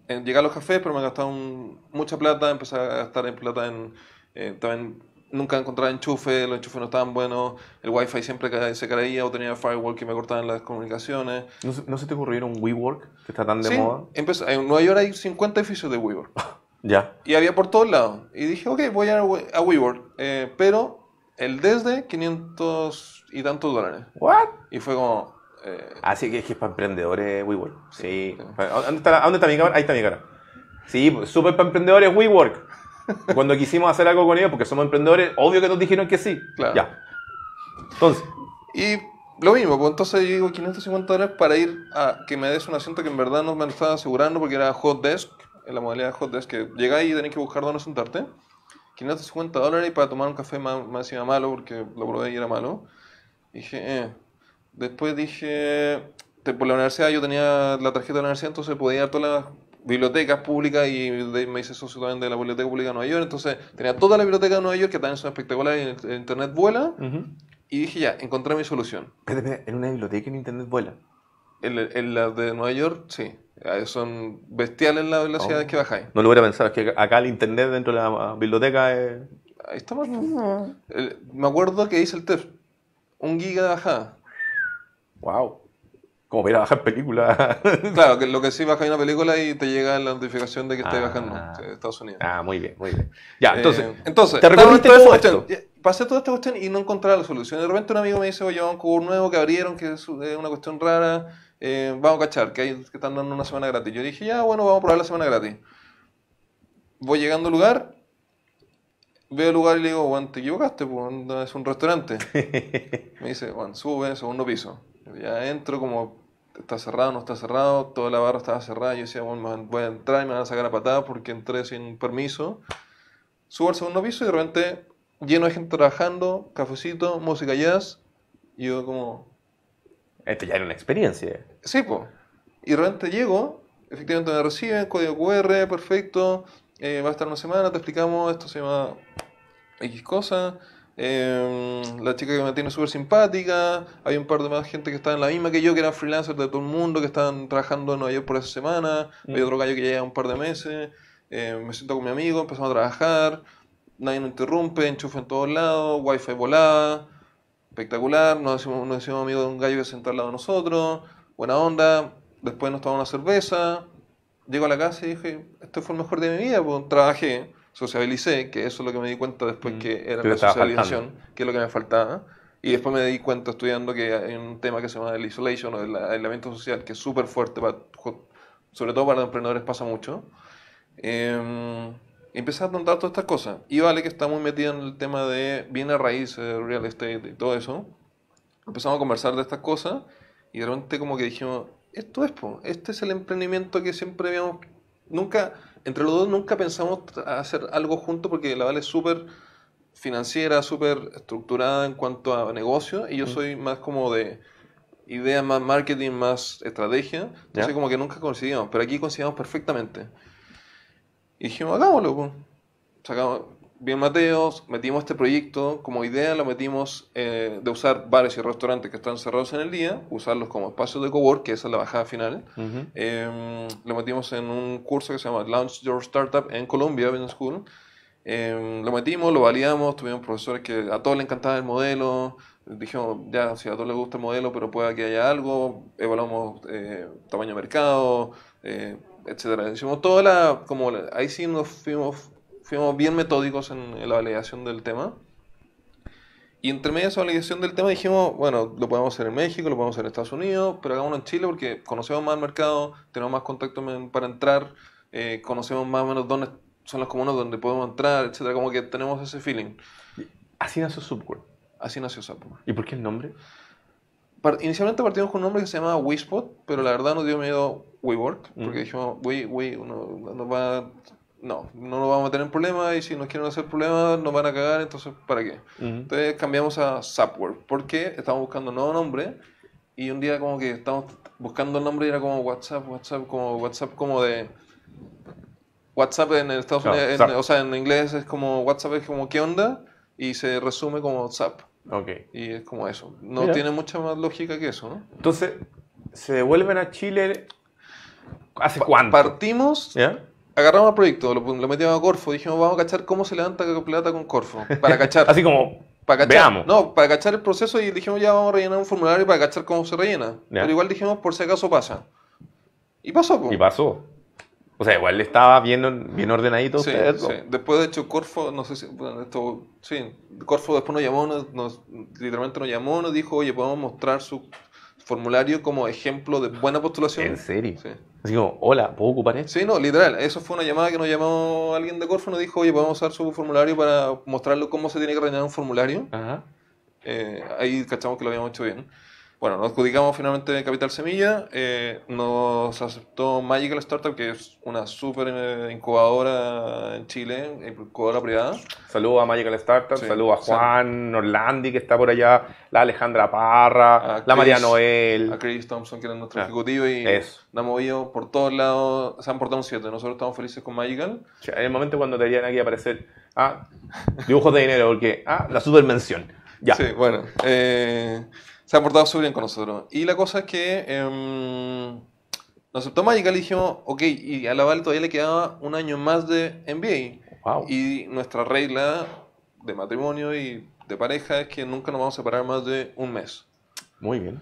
S2: llegué a los cafés, pero me gastaban un- mucha plata, empecé a gastar en plata en... eh, también nunca encontraba enchufe, los enchufes no estaban buenos, el wifi siempre se caía o tenía firewall que me cortaban las comunicaciones.
S1: ¿No, se- no se te ocurrió un WeWork que está tan de
S2: Sí,
S1: moda?
S2: empezó- en Nueva York hay 50 edificios de WeWork. <laughs>
S1: Ya.
S2: Y había por todos lados. Y dije, ok, voy a, a WeWork. eh, pero el desde 500 y tantos dólares.
S1: ¿What?
S2: Y fue como... eh,
S1: Así que es que es para emprendedores WeWork. Sí.
S2: sí.
S1: ¿A ¿Dónde está, la- dónde está mi cámara? Ahí está mi cámara. Sí, súper para emprendedores WeWork. Cuando quisimos hacer algo con ellos, porque somos emprendedores, obvio que nos dijeron que sí.
S2: Claro.
S1: Ya. Entonces,
S2: Y lo mismo, pues entonces yo digo 550 dólares para ir a que me des un asiento que en verdad no me lo estaba asegurando porque era hot desk, en la modalidad hot desk, que llegáis y tenés que buscar dónde sentarte. 550 dólares para tomar un café más, más encima malo porque lo probé y era malo. Dije, eh. Después dije, por la universidad yo tenía la tarjeta de la universidad, entonces podía ir a todas las bibliotecas públicas y me hice socio también de la Biblioteca Pública de Nueva York, entonces tenía toda la biblioteca de Nueva York que también son espectaculares y el- el internet vuela. Y dije, ya, encontré mi solución.
S1: en una biblioteca en internet vuela.
S2: En, en la de Nueva York, sí. Eh, Son bestiales las velocidades
S1: Oh.
S2: que bajáis.
S1: No lo hubiera pensado, es que acá el internet dentro de la biblioteca es.
S2: Ahí. Eh, Me acuerdo que hice el test. Un giga de bajada.
S1: ¡Wow! Como para ir a bajar películas. <laughs>
S2: Claro, que lo que sí bajáis una película y te llega la notificación de que estáis
S1: Ah.
S2: bajando de Estados Unidos.
S1: ah, muy bien, muy bien. Ya, entonces.
S2: Eh, entonces,
S1: te recorriste
S2: en
S1: todo esto.
S2: Ya, Pasé toda esta cuestión y no encontraba la solución. De repente un amigo me dice, oye, un cubo nuevo que abrieron, que es eh, una cuestión rara. eh, vamos a cachar, que, hay, que están dando una semana gratis. Yo dije, ya, bueno, vamos a probar la semana gratis. Voy llegando al lugar, veo el lugar y le digo, Juan, te equivocaste, pues, es un restaurante. <laughs> me dice, Juan, sube, segundo piso. Ya entro como, está cerrado, no está cerrado, toda la barra estaba cerrada. Yo decía, bueno, voy a entrar y me van a sacar a patadas porque entré sin permiso. Subo al segundo piso y de repente lleno de gente trabajando, cafecito, música jazz. Y yo como,
S1: Esto ya era una experiencia.
S2: sí, pues. Y de repente llego, efectivamente me reciben, código QR, perfecto. eh, va a estar una semana, te explicamos, esto se llama X cosa. Eh, la chica que me tiene súper simpática. Hay un par de más gente que está en la misma que yo, que eran freelancers de todo el mundo, que estaban trabajando en Nueva York por esa semana. Hay otro gallo que ya lleva un par de meses. eh, me siento con mi amigo, empezamos a trabajar. Nadie nos interrumpe, enchufe en todos lados, wifi volada. Espectacular, nos hicimos, nos amigos de un gallo que se sentó al lado de nosotros. Buena onda. Después nos tomamos una cerveza. Llego a la casa y dije, este fue el mejor día de mi vida, pues trabajé, sociabilicé, que eso es lo que me di cuenta después
S1: Mm.
S2: que era
S1: Que
S2: la socialización, que es lo que me faltaba. Y después me di cuenta estudiando que hay un tema que se llama el isolation o el aislamiento social, que es súper fuerte, para, sobre todo para los emprendedores pasa mucho. Eh, empecé a notar todas estas cosas. Y Vale, que está muy metida en el tema de bienes raíces, real estate y todo eso, empezamos a conversar de estas cosas y de repente como que dijimos, esto es, po, este es el emprendimiento que siempre habíamos, nunca, entre los dos nunca pensamos hacer algo juntos porque la Vale es súper financiera, súper estructurada en cuanto a negocio y yo soy más como de idea, más marketing, más estrategia, entonces
S1: Ya.
S2: como que nunca coincidíamos, pero aquí coincidimos perfectamente. Y dijimos, hagámoslo, pues. Sacamos bien Mateos, metimos este proyecto como idea, lo metimos eh, de usar bares y restaurantes que están cerrados en el día, usarlos como espacios de cowork, que esa es la bajada final. Eh, lo metimos en un curso que se llama Launch Your Startup en Colombia Business School. Eh, lo metimos, lo validamos, tuvimos profesores que a todos les encantaba el modelo. Dijimos, ya, si a todos les gusta el modelo, pero pueda que haya algo. Evaluamos eh, tamaño de mercado, eh, etcétera. Hicimos toda la, como ahí sí nos fuimos, fuimos bien metódicos en, la validación del tema. Y entre medio de esa validación del tema dijimos, bueno, lo podemos hacer en México, lo podemos hacer en Estados Unidos, pero hagámoslo en Chile porque conocemos más el mercado, tenemos más contacto men- para entrar, eh, conocemos más o menos dónde son las comunas donde podemos entrar, etcétera, como que tenemos ese feeling.
S1: Así nació Subworld.
S2: Así nació Sapo.
S1: ¿Y por qué el nombre?
S2: Inicialmente partimos con un nombre que se llamaba WeSpot, pero la verdad nos dio miedo WeWork, porque dijimos, We, we, no, nos va, no, no nos vamos a en problemas y si nos quieren hacer problemas nos van a cagar, entonces ¿para qué? Entonces cambiamos a Subworld, porque estábamos buscando un nuevo nombre y un día como que estábamos buscando el nombre y era como WhatsApp, WhatsApp, como WhatsApp como de... WhatsApp en Estados Unidos, en- o sea, en inglés es como WhatsApp es como ¿qué onda? Y se resume como Zap.
S1: Ok.
S2: Y es como eso. No
S1: Mira.
S2: tiene mucha más lógica que eso, ¿no?
S1: Entonces, ¿se devuelven a Chile hace cuánto?
S2: Partimos,
S1: ¿Ya?
S2: Agarramos el proyecto, lo, lo metimos a Corfo, dijimos, vamos a cachar cómo se levanta plata con Corfo. Para cachar. <laughs>
S1: Así como,
S2: para cachar.
S1: veamos.
S2: No, para cachar el proceso y dijimos, ya vamos a rellenar un formulario para cachar cómo se rellena.
S1: Ya.
S2: Pero igual dijimos, por si acaso pasa. Y pasó, po.
S1: Y pasó. O sea, igual estaba bien, bien ordenadito
S2: Sí, sí. Después, de hecho, Corfo, no sé si, bueno, esto, sí, Corfo después nos llamó, nos, nos- literalmente nos llamó, nos dijo, oye, podemos mostrar su formulario como ejemplo de buena postulación.
S1: ¿En serio?
S2: Sí.
S1: Así como, hola, ¿puedo ocupar esto?
S2: Sí, no, literal. Eso fue una llamada que nos llamó alguien de Corfo nos dijo, oye, podemos usar su formulario para mostrarle cómo se tiene que rellenar un formulario.
S1: Ajá.
S2: Eh, ahí cachamos que lo habíamos hecho bien. Bueno, nos adjudicamos finalmente Capital Semilla. eh, nos aceptó Magical Startup, que es una súper eh, incubadora en Chile, incubadora privada.
S1: Saludos a Magical Startup,
S2: Sí,
S1: saludos a. Juan Orlandi, que está por allá, la Alejandra Parra, la María Noel.
S2: A Chris Thompson, que era nuestro
S1: Ah,
S2: ejecutivo, y
S1: eso.
S2: nos ha movido por todos lados. Se han portado un 7. Nosotros estamos felices con Magical.
S1: O sea, En el momento cuando deberían aquí aparecer ah, dibujos de dinero, porque ah, la supermención. Ya.
S2: Sí, bueno. eh, se han portado súper bien con nosotros. Y la cosa es que em, nos aceptó y dijimos, ok, y a la Val todavía le quedaba un año más de MBA.
S1: Wow.
S2: Y nuestra regla de matrimonio y de pareja es que nunca nos vamos a separar más de un mes.
S1: Muy bien.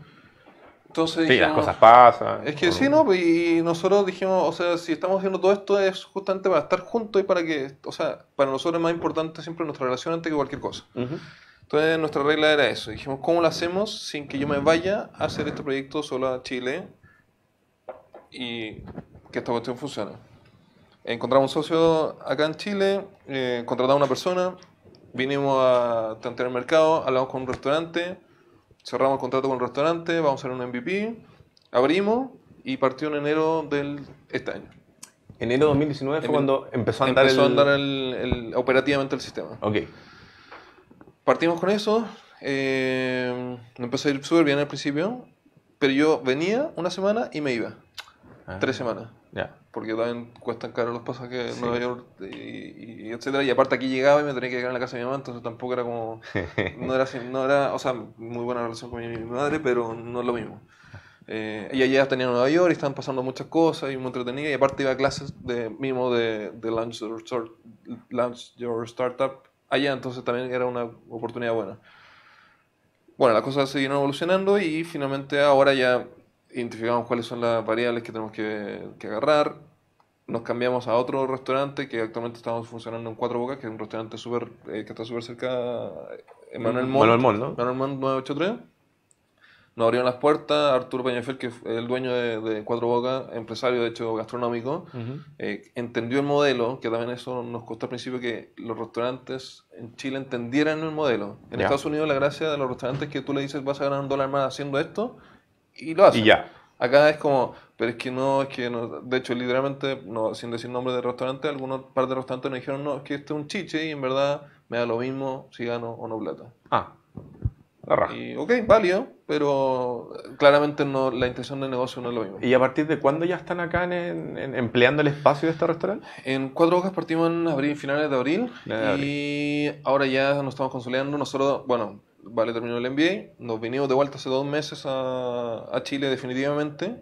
S2: Entonces
S1: Sí, las
S2: dijimos,
S1: cosas pasan.
S2: Es que sí, ¿no? Y nosotros dijimos, o sea, si estamos haciendo todo esto es justamente para estar juntos y para que, o sea, para nosotros es más importante siempre nuestra relación antes que cualquier cosa.
S1: Ujú.
S2: Entonces nuestra regla era eso. Dijimos, ¿cómo lo hacemos sin que yo me vaya a hacer este proyecto solo a Chile y que esta cuestión funcione? Encontramos un socio acá en Chile, eh, contratamos a una persona, vinimos a tantear el mercado, hablamos con un restaurante, cerramos el contrato con el restaurante, vamos a hacer un MVP, abrimos y partió en enero del este año.
S1: Enero de 2019 fue
S2: En-
S1: cuando empezó a andar
S2: Empezó a
S1: el...
S2: andar el- el- operativamente el sistema.
S1: Ok.
S2: Partimos con eso. Eh, me empezó a ir súper bien al principio. Pero yo venía una semana y me iba.
S1: Ah,
S2: Tres semanas.
S1: Ya.
S2: Porque también cuestan caro los pasajes
S1: Sí.
S2: en Nueva York y, y etcétera. Y aparte aquí llegaba y me tenía que quedar en la casa de mi mamá. Entonces tampoco era como... No era, así- no era o sea, muy buena relación con mi madre, pero no es lo mismo. Eh, ella ya tenía Nueva York y estaban pasando muchas cosas y muy entretenida. Y aparte iba a clases de mismo de, de Launch, Your Start- Launch Your Startup allá, entonces también era una oportunidad buena. Bueno, las cosas siguieron evolucionando y finalmente ahora ya identificamos cuáles son las variables que tenemos que, que agarrar. Nos cambiamos a otro restaurante que actualmente estamos funcionando en Cuatro Bocas, que es un restaurante súper eh, que está súper cerca, en Manuel Montt.
S1: Manuel Montt, ¿no?
S2: Manuel Montt 983. Nos abrieron las puertas. Arturo Peñafiel, que es el dueño de, de Cuatro Bocas, empresario de hecho gastronómico,
S1: Ujú.
S2: eh, entendió el modelo, que también eso nos costó al principio que los restaurantes en Chile entendieran el modelo. En
S1: Ya.
S2: Estados Unidos la gracia de los restaurantes es que tú le dices vas a ganar un dólar más haciendo esto y lo hacen.
S1: Y ya.
S2: Acá es como, pero es que no, es que no, de hecho literalmente, no, sin decir nombre de restaurante, algunos par de restaurantes nos dijeron, no, es que este es un chiche y en verdad me da lo mismo si gano o no plata.
S1: Ah.
S2: Y ok, válido, pero claramente no, la intención del negocio no es lo mismo.
S1: ¿Y a partir de cuándo ya están acá en, en- empleando el espacio de este restaurante?
S2: En Cuatro Bocas partimos en abril, finales de abril,
S1: Finales de
S2: y ahora ya nos estamos consolidando. Nosotros, bueno, Vale terminó el MBA, nos vinimos de vuelta hace dos meses a, a Chile definitivamente,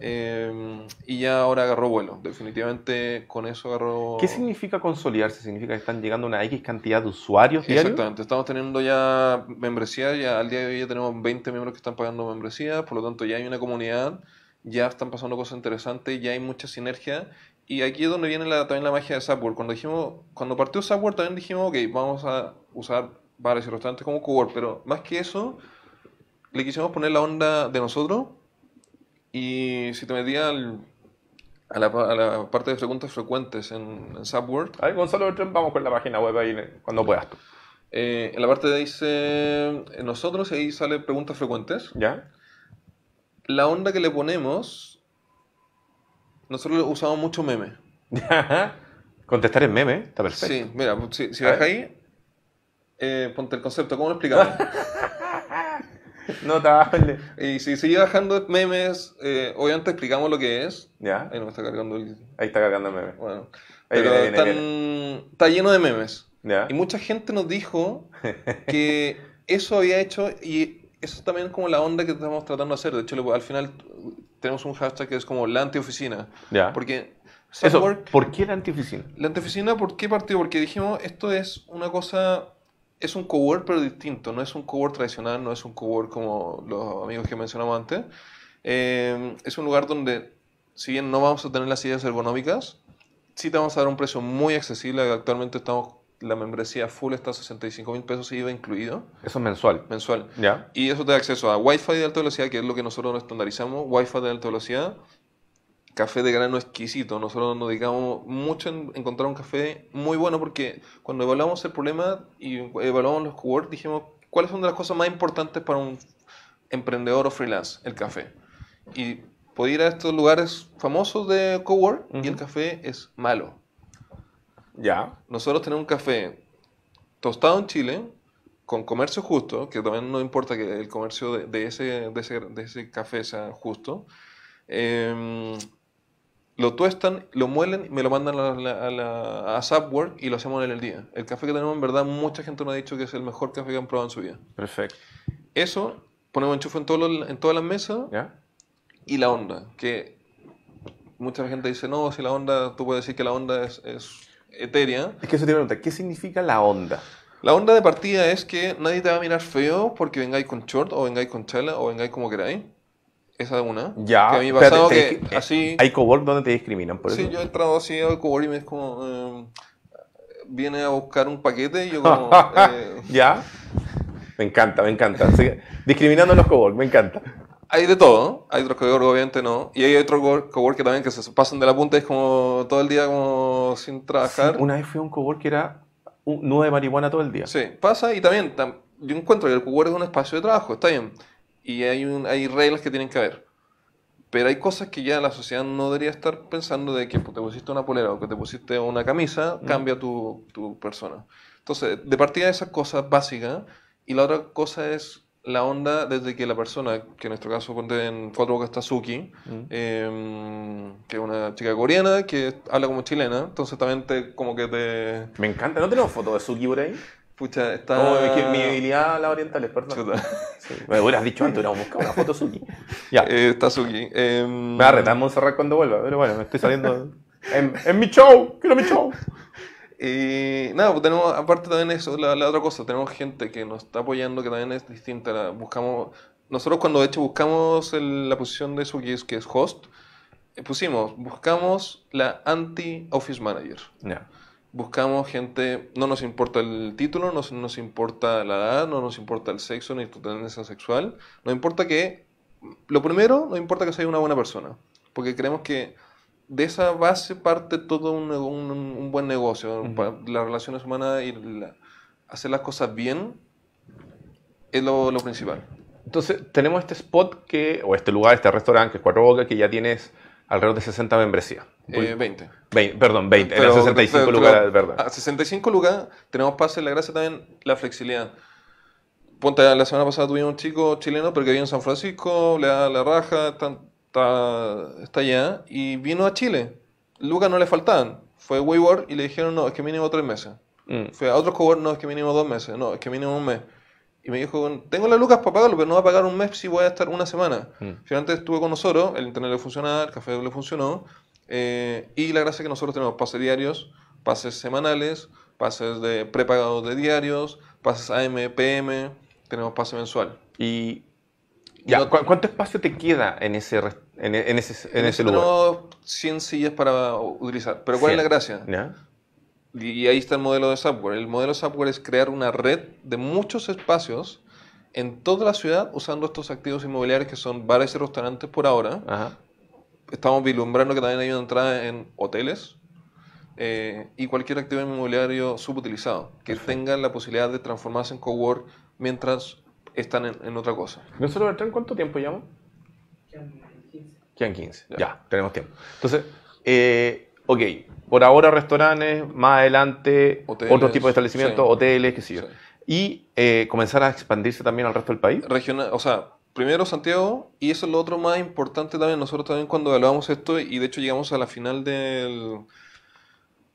S2: eh, y ya ahora agarró vuelo. Definitivamente con eso agarró...
S1: ¿Qué significa consolidarse? ¿Significa que están llegando una X cantidad de usuarios diarios?
S2: Exactamente, estamos teniendo ya membresía, ya al día de hoy ya tenemos 20 miembros que están pagando membresía, por lo tanto ya hay una comunidad, ya están pasando cosas interesantes, ya hay mucha sinergia. Y aquí es donde viene la- también la magia de Subword. Cuando dijimos, cuando partió Subword también dijimos, ok, vamos a usar bares y restaurantes como cowork, pero más que eso, le quisimos poner la onda de nosotros. Y si te metías al- a, la, a la parte de preguntas frecuentes en, en Subword,
S1: A ver, Gonzalo, vamos con la página web ahí cuando puedas tú.
S2: eh, en la parte de dice nosotros, ahí sale preguntas frecuentes.
S1: ¿Ya?
S2: La onda que le ponemos, nosotros usamos mucho meme. <laughs>
S1: Contestar en meme, está perfecto.
S2: Sí, mira, si, si
S1: ver.
S2: ahí, eh, ponte el concepto, ¿cómo lo explicamos? <laughs>
S1: Notable.
S2: y si sigue bajando memes, eh, obviamente explicamos lo que es.
S1: ¿Ya?
S2: Ahí no me está cargando el.
S1: Ahí está cargando el meme.
S2: Bueno,
S1: Ahí
S2: pero
S1: viene, viene,
S2: están- está lleno de memes.
S1: ¿Ya?
S2: Y mucha gente nos dijo <laughs> que eso había hecho y eso también es como la onda que estamos tratando de hacer. De hecho, al final tenemos un hashtag que es como la antioficina.
S1: ¿Ya?
S2: Porque
S1: Eso, ¿por qué la antioficina?
S2: la antioficina, ¿por qué partió? Porque dijimos, esto es una cosa, es un cowork pero distinto. No es un cowork tradicional, no es un cowork como los amigos que mencionamos antes. Eh, es un lugar donde, si bien no vamos a tener las sillas ergonómicas, sí te vamos a dar un precio muy accesible. Actualmente estamos la membresía full está a 65 mil pesos IVA incluido,
S1: Eso es mensual.
S2: mensual.
S1: ¿Ya?
S2: Y eso te da acceso a Wi-Fi de alta velocidad, que es lo que nosotros nos estandarizamos, Wi-Fi de alta velocidad, café de grano exquisito. Nosotros nos dedicamos mucho en encontrar un café muy bueno porque cuando evaluamos el problema y evaluamos los cowork, dijimos, ¿cuáles son de las cosas más importantes para un emprendedor o freelance? El café. Y podía ir a estos lugares famosos de cowork y el café es malo.
S1: Ya.
S2: Nosotros tenemos un café tostado en Chile, con comercio justo, que también no importa que el comercio de, de ese, de, ese, de ese café sea justo. Em, lo tuestan, lo muelen, me lo mandan a, la, a, la- a Subwork y lo hacemos en el día. El café que tenemos, en verdad, mucha gente nos ha dicho que es el mejor café que han probado en su vida.
S1: Perfecto.
S2: Eso, ponemos enchufe en, todo lo- en todas las mesas
S1: ¿Ya?
S2: y la onda, que mucha gente dice, no, si la onda, tú puedes decir que la onda es, es etérea.
S1: Es que eso te iba a preguntar, ¿qué significa la onda?
S2: La onda de partida es que nadie te va a mirar feo porque vengáis con short o vengáis con chala o vengáis como queráis. Esa es una.
S1: Ya.
S2: Que a mí me pasado
S1: te
S2: que así...
S1: Hay cowork donde te discriminan por
S2: Sí,
S1: eso.
S2: yo he entrado así al cowork y me es como... eh, viene a buscar un paquete y yo como... <laughs> eh,
S1: ¿Ya? Me encanta, me encanta. Así discriminando los cowork, me encanta.
S2: hay de todo. Hay otros cowork obviamente no. Y hay otros cowork que también que se pasan de la punta y es como todo el día como sin trabajar.
S1: Una vez fui a un cowork que era un nudo de marihuana todo el día.
S2: Sí, pasa y también tam- yo encuentro que el cowork es un espacio de trabajo, está bien. Y hay, un, hay reglas que tienen que haber. Pero hay cosas que ya la sociedad no debería estar pensando de que te pusiste una polera o que te pusiste una camisa, cambia tu, tu persona. Entonces, de partida de esas cosas básicas, y la otra cosa es la onda desde que la persona, que en nuestro caso ponte en Cuatro Bocas está Suki, eh, que es una chica coreana que habla como chilena, entonces también te, como que te...
S1: Me encanta. ¿No tenemos fotos de Suki por ahí?
S2: Pucha, está...
S1: No, es que mi habilidad a las orientales, perdón. Sí, Me hubieras dicho antes, hubiéramos buscado una foto Suki. Ya.
S2: Eh, está Suki. em,
S1: Me va a retar Montserrat cuando vuelva, pero bueno, me estoy saliendo. en, en mi show, quiero mi show.
S2: Y nada, pues tenemos, aparte también eso, la, la otra cosa, tenemos gente que nos está apoyando que también es distinta. la- buscamos, nosotros cuando de hecho buscamos el- la posición de Suki, que es host, eh, pusimos, buscamos la anti-office manager.
S1: Ya.
S2: Buscamos gente, no nos importa el título, no nos importa la edad, no nos importa el sexo ni tu tendencia sexual. Nos importa que, lo primero, nos importa que sea una buena persona. Porque creemos que de esa base parte todo un, un- un buen negocio.
S1: Ujú.
S2: Pa- Las relaciones humanas y la- hacer las cosas bien es lo, lo principal.
S1: Entonces, tenemos este spot que, o este lugar, este restaurante, que es Cuatro Bocas, que ya tienes alrededor de 60 membresías.
S2: Eh, 20.
S1: Vein- perdón, 20, era
S2: Pero-
S1: 65
S2: pero-
S1: lugares,
S2: pero
S1: verdad.
S2: A 65 lugares tenemos pase, la gracia también la flexibilidad. Ponte, la semana pasada tuvimos un chico chileno, pero que vive en San Francisco, le da la raja, está, está, está allá, y vino a Chile. Lucas no le faltaban. Fue a WeWork y le dijeron, no, es que mínimo tres meses.
S1: Mm.
S2: Fue a otros cowork, no, es que mínimo dos meses. No, es que mínimo un mes. Y me dijo, tengo las lucas para pagarlo, pero no va a pagar un mes si voy a estar una semana.
S1: Mm.
S2: Finalmente estuve con nosotros, el internet le funcionaba, el café le funcionó. eh, y la gracia es que nosotros tenemos pases diarios, pases semanales, pases de prepagados de diarios, pases AM, PM, tenemos pase mensual.
S1: Y. Ya,
S2: No-
S1: ¿cu- ¿Cuánto espacio te queda en ese, en, en ese, en ese lugar?
S2: Tenemos 100 sillas para utilizar. Pero ¿cuál es la gracia?
S1: ¿Ya?
S2: Y ahí está el modelo de software. El modelo de software es crear una red de muchos espacios en toda la ciudad usando estos activos inmobiliarios que son bares y restaurantes por ahora.
S1: Ajá.
S2: Estamos vislumbrando que también hay una entrada en hoteles eh, y cualquier activo inmobiliario subutilizado que tenga la posibilidad de transformarse en cowork mientras están en, en otra cosa.
S1: ¿Nosotros Bertrand cuánto tiempo llevamos?
S3: Quedan 15.
S1: Quedan 15. Ya,
S2: Ya.
S1: tenemos tiempo. Entonces, eh, ok, por ahora restaurantes, más adelante
S2: Hoteles,
S1: otro tipo de establecimientos,
S2: sí.
S1: hoteles, qué sé yo.
S2: Sí.
S1: Y eh, comenzar a expandirse también al resto del país.
S2: regional, o sea, primero Santiago, y eso es lo otro más importante también. Nosotros también cuando evaluamos esto, y de hecho llegamos a la final del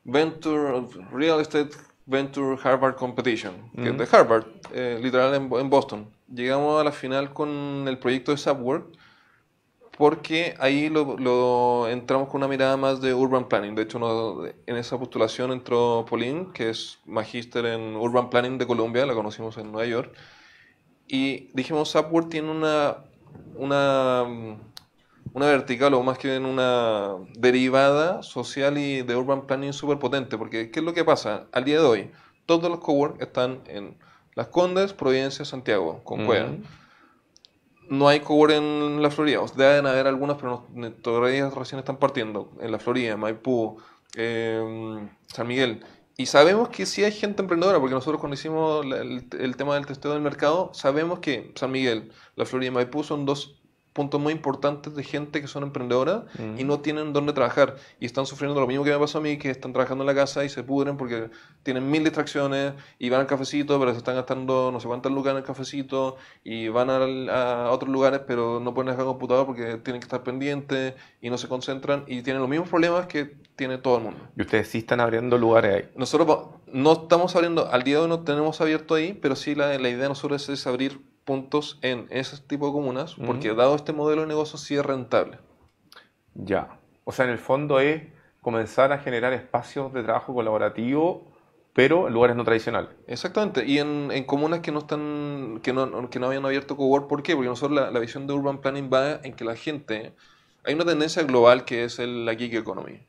S2: Venture, Real Estate Venture Harvard Competition, que es de Harvard, eh, literal en, en Boston. Llegamos a la final con el proyecto de Subwork, porque ahí lo, lo entramos con una mirada más de urban planning. De hecho, no- en esa postulación entró Pauline, que es magíster en urban planning de Colombia, la conocimos en Nueva York. Y dijimos, Upwork tiene una, una, una vertical o más que una derivada social y de urban planning súper potente. Porque, ¿qué es lo que pasa? Al día de hoy, Todos los cowork están en Las Condes, Providencia, Santiago, con. Cueva. No hay cowork en la Florida. O deben haber algunos, pero no- todavía recién están partiendo. En la Florida, Maipú, eh, San Miguel. Y sabemos que sí hay gente emprendedora, porque nosotros cuando hicimos el, el tema del testeo del mercado, sabemos que San Miguel, la Florida y Maipú son dos puntos muy importantes de gente que son emprendedoras
S1: Mm.
S2: y no tienen dónde trabajar. Y están sufriendo lo mismo que me pasó a mí, que están trabajando en la casa y se pudren porque tienen mil distracciones y van al cafecito, pero se están gastando no sé cuántas lucas en el cafecito y van al- a, otros lugares, pero no pueden dejar el computador porque tienen que estar pendientes y no se concentran y tienen los mismos problemas que tiene todo el mundo.
S1: Y ustedes sí están abriendo lugares ahí.
S2: Nosotros no estamos abriendo, al día de hoy no tenemos abierto ahí, pero sí la, la idea de nosotros es abrir puntos en ese tipo de comunas, porque dado este modelo de negocio sí es rentable.
S1: Ya. O sea, en el fondo es comenzar a generar espacios de trabajo colaborativo, pero en lugares no tradicionales.
S2: Exactamente, y en, en comunas que no están, que no, que no habían abierto cowork, ¿por qué? Porque nosotros la, la visión de urban planning va en que la gente, hay una tendencia global que es el, la gig economy.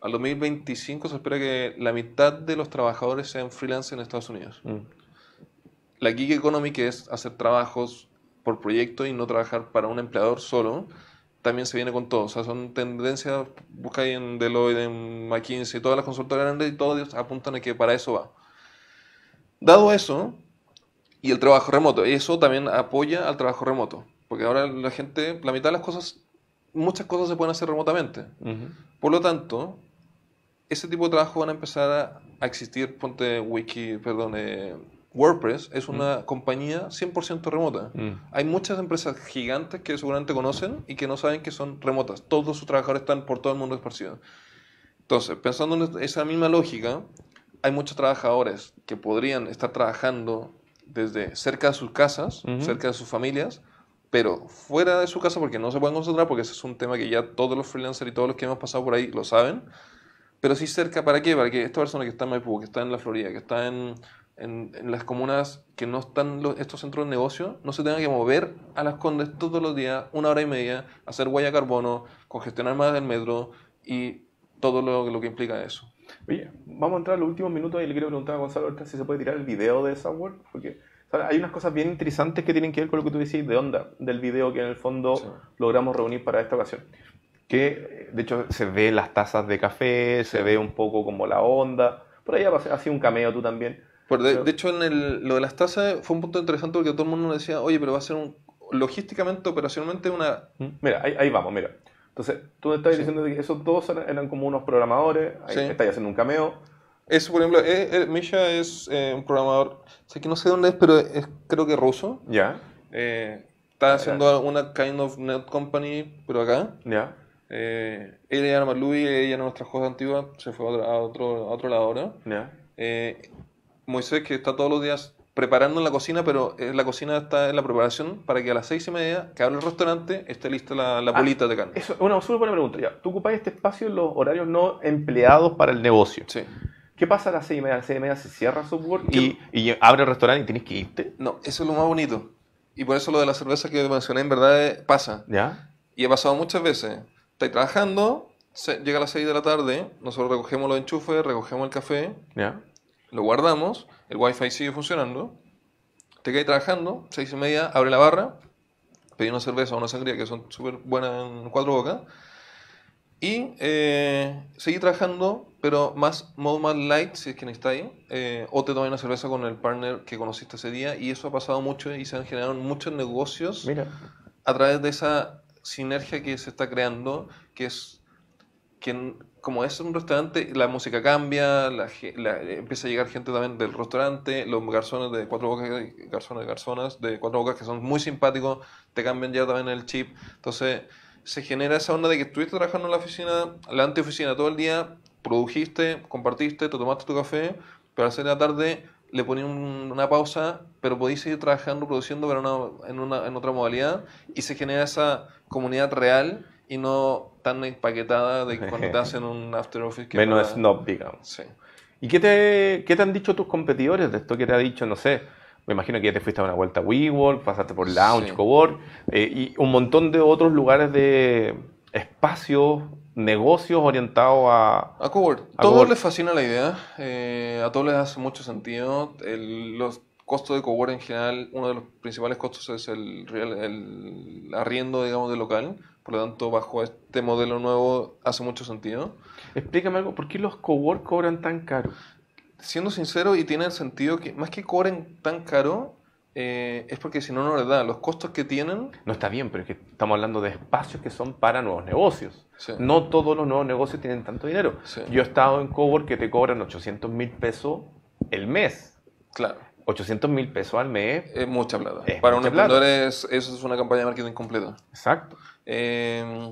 S2: Al 2025 se espera que la mitad de los trabajadores sean freelance en Estados Unidos.
S1: Mm.
S2: La gig economy, que es hacer trabajos por proyecto y no trabajar para un empleador solo, también se viene con todo. O sea, son tendencias, busca ahí en Deloitte, en McKinsey, todas las consultoras grandes y todos apuntan a que para eso va. Dado eso, y el trabajo remoto, eso también apoya al trabajo remoto. Porque ahora la gente, la mitad de las cosas, muchas cosas se pueden hacer remotamente. Por lo tanto, ese tipo de trabajo van a empezar a, a existir. Ponte Wiki, perdón, eh, WordPress es una compañía 100% remota.
S1: Mm.
S2: Hay muchas empresas gigantes que seguramente conocen y que no saben que son remotas. Todos sus trabajadores están por todo el mundo esparcidos. Entonces, pensando en esa misma lógica, hay muchos trabajadores que podrían estar trabajando desde cerca de sus casas, cerca de sus familias, pero fuera de su casa porque no se pueden concentrar, porque ese es un tema que ya todos los freelancers y todos los que hemos pasado por ahí lo saben. Pero sí cerca, ¿para qué? Para que esta persona que está en Maipú, que está en la Florida, que está en, en, en las comunas que no están los- estos centros de negocio, no se tenga que mover a las condes todos los días, una hora y media, hacer huella carbono, congestionar más el metro y todo lo, lo que implica eso.
S1: Oye, vamos a entrar a los últimos minutos y le quiero preguntar a Gonzalo si se puede tirar el video de esa porque o sea, hay unas cosas bien interesantes que tienen que ver con lo que tú decís de onda del video que en el fondo
S2: Sí.
S1: logramos reunir para esta ocasión. Que de hecho se ve las tazas de café, se ve un poco como la onda. Por ahí has sido un cameo tú también.
S2: Pero de, de hecho, en el, lo de las tasas fue un punto interesante porque todo el mundo decía, oye, pero va a ser un, logísticamente, operacionalmente, una...
S1: ¿Mm? Mira, ahí, ahí vamos, mira. Entonces, tú me
S2: Sí.
S1: diciendo que esos dos eran, como unos programadores, ahí
S2: Sí.
S1: estáis haciendo un cameo.
S2: Eso, por ejemplo, eh, eh, Misha es eh, un programador, sé que no sé dónde es, pero es creo que ruso.
S1: Ya,
S2: Eh, está haciendo una kind of net company, pero acá.
S1: ya.
S2: Eh, ella era ella era nuestra host antigua, se fue a otro, a otro, a otro lado ahora.
S1: ya.
S2: Eh, Moisés, que está todos los días preparando en la cocina, pero eh, la cocina está en la preparación para que a las seis y media, que abre el restaurante, esté lista la, la
S1: Ah,
S2: bolita de carne.
S1: Eso es una súper buena pregunta. Ya, tú ocupáis este espacio en los horarios no empleados para el negocio.
S2: Sí.
S1: ¿Qué pasa a las seis y media? A las seis y media se cierra Software
S2: ¿Qué?
S1: y, y abre el restaurante y tienes que irte.
S2: No, eso es lo más bonito. Y por eso lo de la cerveza que mencioné en verdad eh, pasa.
S1: ¿Ya?
S2: Y he pasado muchas veces. Estáis trabajando, llega a las 6 de la tarde, nosotros recogemos los enchufes, recogemos el café,
S1: ¿Ya?
S2: Lo guardamos, el wifi sigue funcionando, te quedas trabajando, 6 y media, abre la barra, pedí una cerveza o una sangría que son súper buenas en cuatro bocas, y eh, seguí trabajando, pero más modo más light, si es que necesitáis, eh, o te tomas una cerveza con el partner que conociste ese día, y eso ha pasado mucho y se han generado muchos negocios
S1: Mira.
S2: a través de esa sinergia que se está creando, que es que como es un restaurante, la música cambia, la, la- empieza a llegar gente también del restaurante, los garzones de cuatro bocas, garzones, garzonas de cuatro bocas que son muy simpáticos, te cambian ya también el chip. Entonces se genera esa onda de que estuviste trabajando en la oficina, la anteoficina todo el día, produjiste, compartiste, te tomaste tu café, pero a las seis de la tarde le poní un- una pausa, pero podéis seguir trabajando, produciendo, pero en, una, en otra modalidad, y se genera esa comunidad real y no tan empaquetada de <laughs> cuando te hacen un after office. que
S1: Menos
S2: para-
S1: snob, digamos.
S2: Sí.
S1: ¿Y qué te, qué te han dicho tus competidores de esto? ¿Qué te ha dicho, no sé? Me imagino que ya te fuiste a una vuelta a WeWork, pasaste por Lounge,
S2: Sí.
S1: Cowork, eh, y un montón de otros lugares de, espacios, negocios orientados a...
S2: A Cowork.
S1: A
S2: todos les fascina la idea. eh, a todos les hace mucho sentido. El- los costos de Cowork en general, uno de los principales costos es el, real- el arriendo, digamos, del local. Por lo tanto, bajo este modelo nuevo hace mucho sentido.
S1: Explícame algo, ¿por qué los cowork cobran tan caro?
S2: Siendo sincero, y tiene el sentido que más que cobren tan caro, eh, es porque si no, no les da. Los costos que tienen,
S1: No está bien, pero es que estamos hablando de espacios que son para nuevos negocios.
S2: Sí.
S1: No todos los nuevos negocios tienen tanto dinero.
S2: Sí.
S1: Yo he estado en cowork que te cobran 800 mil pesos el mes.
S2: claro,
S1: 800 mil pesos al mes.
S2: es mucha plata.
S1: Es
S2: Para
S1: mucha
S2: un emprendedor es, eso es una campaña de marketing completa.
S1: Exacto.
S2: Eh,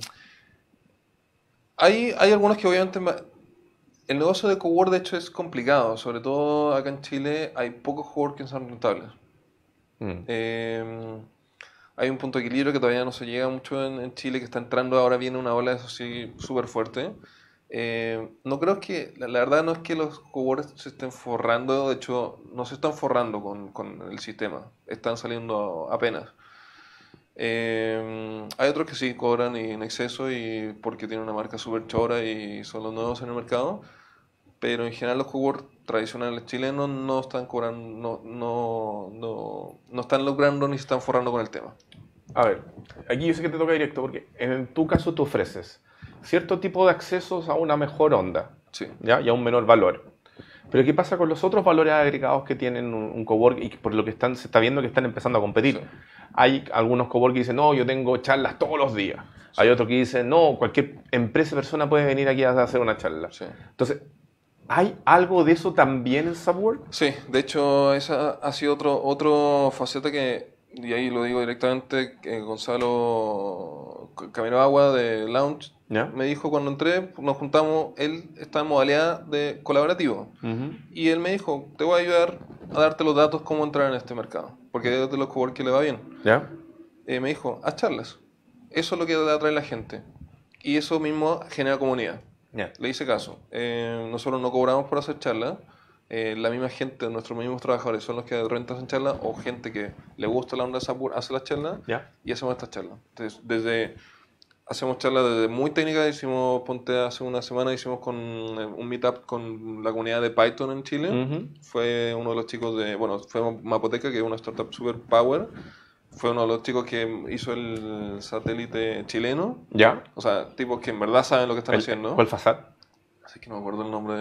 S2: hay, hay algunos que obviamente... El negocio de cowork de hecho es complicado, sobre todo acá en Chile hay pocos cowork que son rentables.
S1: Mm.
S2: Eh, hay un punto de equilibrio que todavía no se llega mucho en, en Chile, que está entrando ahora viene una ola de eso sí súper fuerte. Eh, no creo que, la, la verdad no es que los coworks se estén forrando, de hecho no se están forrando con, con el sistema, están saliendo apenas. Eh, hay otros que sí cobran y en exceso y porque tienen una marca súper chora y son los nuevos en el mercado, pero en general los coworks tradicionales chilenos no están cobrando, no, no, no, no están logrando ni se están forrando con el tema.
S1: A ver, aquí yo sé que te toca directo porque en tu caso tú ofreces cierto tipo de accesos a una mejor onda
S2: Sí.
S1: ¿ya? y a un menor valor. Pero ¿qué pasa con los otros valores agregados que tienen un, un cowork y por lo que están, se está viendo que están empezando a competir?
S2: Sí.
S1: Hay algunos cowork que dicen, no, yo tengo charlas todos los días. Hay otros que dicen, no, cualquier empresa persona puede venir aquí a hacer una charla. Entonces, ¿hay algo de eso también en Subwork?
S2: Sí, de hecho, esa ha sido otro, otro faceta que, y ahí lo digo directamente, que Gonzalo Camino Agua de Lounge
S1: ¿Ya?
S2: me dijo cuando entré, nos juntamos, él está en modalidad de colaborativo.
S1: Ujú.
S2: Y él me dijo, te voy a ayudar a darte los datos cómo entrar en este mercado, porque es de los que le va bien.
S1: ¿Ya?
S2: Eh, me dijo, haz charlas. Eso es lo que atrae a la gente. Y eso mismo genera comunidad.
S1: Ya.
S2: Le hice caso. Eh, nosotros no cobramos por hacer charlas. Eh, la misma gente, nuestros mismos trabajadores son los que de repente hacen charlas o gente que le gusta la onda de Sapur hace las charlas
S1: ¿Ya?
S2: y hacemos estas charlas. Entonces, desde hacemos charlas desde muy técnicas, hicimos, ponte hace una semana, hicimos con eh, un meetup con la comunidad de Python en Chile.
S1: Ujú.
S2: Fue uno de los chicos de, bueno, fue Mapoteca, que es una startup super power. Fue uno de los chicos que hizo el satélite chileno.
S1: ¿Ya?
S2: O sea, tipos que en verdad saben lo que están
S1: El-
S2: haciendo.
S1: ¿Cuál Fasad?
S2: Así que no me acuerdo el nombre.